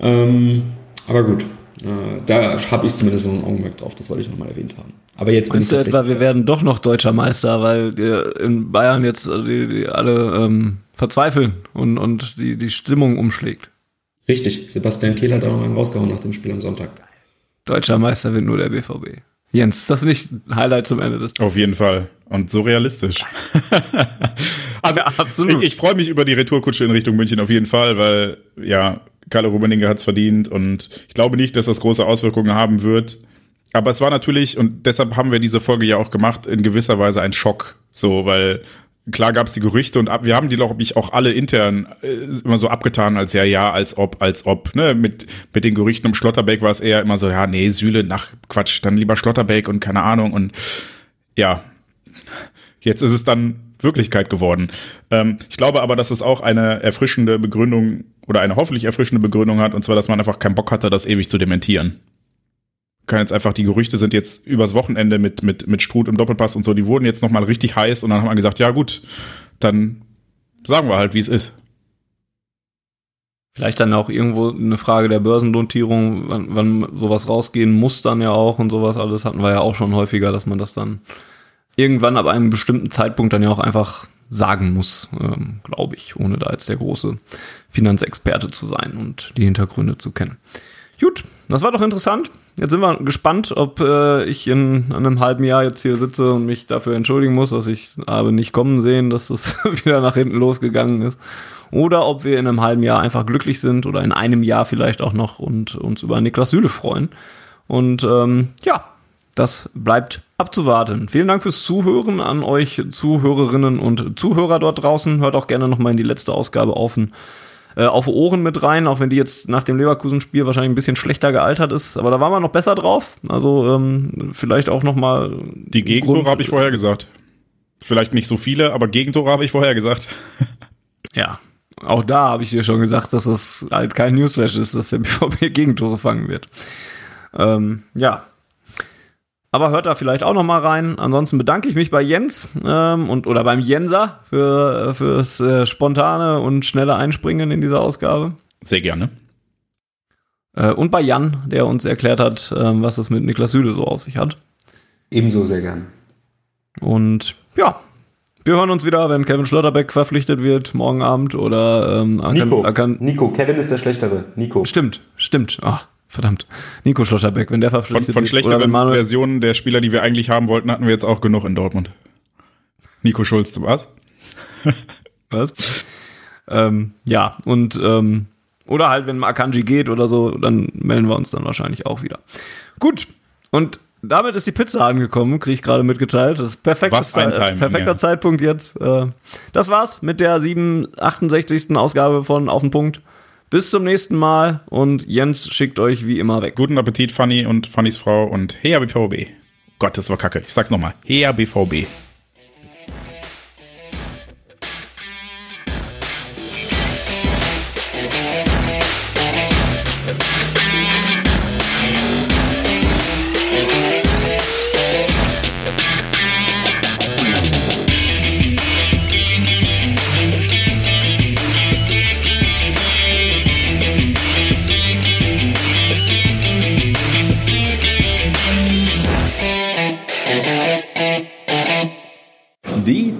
Ähm, aber gut, äh, da habe ich zumindest noch ein Augenmerk drauf, das wollte ich nochmal erwähnt haben. Aber jetzt bin Meinst ich du etwa, wir werden doch noch deutscher Meister, weil in Bayern jetzt äh, die, die alle ähm, verzweifeln und, und die, die Stimmung umschlägt? Richtig, Sebastian Kehl hat auch noch einen rausgehauen nach dem Spiel am Sonntag. Deutscher Meister wird nur der BVB. Jens, das ist nicht ein Highlight zum Ende des Auf jeden Fall. Und so realistisch. also, ja, absolut. Ich, ich freue mich über die Retourkutsche in Richtung München auf jeden Fall, weil, ja, Carlo Rummenigge hat es verdient und ich glaube nicht, dass das große Auswirkungen haben wird. Aber es war natürlich, und deshalb haben wir diese Folge ja auch gemacht, in gewisser Weise ein Schock. So, weil klar gab es die Gerüchte und ab, wir haben die, glaube ich, auch alle intern äh, immer so abgetan, als ja, ja, als ob, als ob. Ne? Mit, mit den Gerüchten um Schlotterbeck war es eher immer so, ja, nee, Sühle, nach Quatsch, dann lieber Schlotterbeck und keine Ahnung. Und ja, jetzt ist es dann Wirklichkeit geworden. Ähm, ich glaube aber, dass es auch eine erfrischende Begründung oder eine hoffentlich erfrischende Begründung hat, und zwar, dass man einfach keinen Bock hatte, das ewig zu dementieren. Kann jetzt einfach, die Gerüchte sind jetzt übers Wochenende mit, mit, mit Struth im Doppelpass und so, die wurden jetzt nochmal richtig heiß und dann haben wir gesagt, ja gut, dann sagen wir halt, wie es ist. Vielleicht dann auch irgendwo eine Frage der Börsennotierung, wann, wann sowas rausgehen muss dann ja auch und sowas alles hatten wir ja auch schon häufiger, dass man das dann irgendwann ab einem bestimmten Zeitpunkt dann ja auch einfach sagen muss, ähm, glaube ich, ohne da jetzt der große Finanzexperte zu sein und die Hintergründe zu kennen. Gut, das war doch interessant. Jetzt sind wir gespannt, ob äh, ich in einem halben Jahr jetzt hier sitze und mich dafür entschuldigen muss, dass ich habe nicht kommen sehen, dass das wieder nach hinten losgegangen ist. Oder ob wir in einem halben Jahr einfach glücklich sind oder in einem Jahr vielleicht auch noch und uns über Niklas Süle freuen. Und ähm, ja, das bleibt abzuwarten. Vielen Dank fürs Zuhören an euch Zuhörerinnen und Zuhörer dort draußen. Hört auch gerne nochmal in die letzte Ausgabe auf, äh, auf Ohren mit rein, auch wenn die jetzt nach dem Leverkusen-Spiel wahrscheinlich ein bisschen schlechter gealtert ist. Aber da waren wir noch besser drauf. Also ähm, vielleicht auch nochmal. Die Gegentore habe ich vorher gesagt. Vielleicht nicht so viele, aber Gegentore habe ich vorher gesagt. ja, auch da habe ich dir schon gesagt, dass es halt kein Newsflash ist, dass der BVB Gegentore fangen wird. Ähm, ja. Aber hört da vielleicht auch noch mal rein. Ansonsten bedanke ich mich bei Jens ähm, und oder beim Jenser für fürs äh, spontane und schnelle Einspringen in dieser Ausgabe. Sehr gerne. Äh, und bei Jan, der uns erklärt hat, ähm, was es mit Niklas Süle so auf sich hat. Ebenso sehr gern. Und ja, wir hören uns wieder, wenn Kevin Schlotterbeck verpflichtet wird, morgen Abend oder ähm, Nico. Akan Nico, Kevin ist der Schlechtere. Nico. Stimmt, stimmt. Ach, verdammt. Nico Schlotterbeck, wenn der verpflichtet von, von. Von schlechteren Versionen der Spieler, die wir eigentlich haben wollten, hatten wir jetzt auch genug in Dortmund. Nico Schulz, was? was? ähm, ja, und ähm, oder halt, wenn Akanji geht oder so, dann melden wir uns dann wahrscheinlich auch wieder. Gut, und damit ist die Pizza angekommen, kriege ich gerade mitgeteilt. Das ist perfekter, Time, perfekter ja. Zeitpunkt jetzt. Äh, das war's mit der 768. Ausgabe von Auf den Punkt. Bis zum nächsten Mal und Jens schickt euch wie immer weg. Guten Appetit, Fanny und Fannys Frau und Hea BVB. Gott, das war kacke. Ich sag's nochmal. Hea BVB.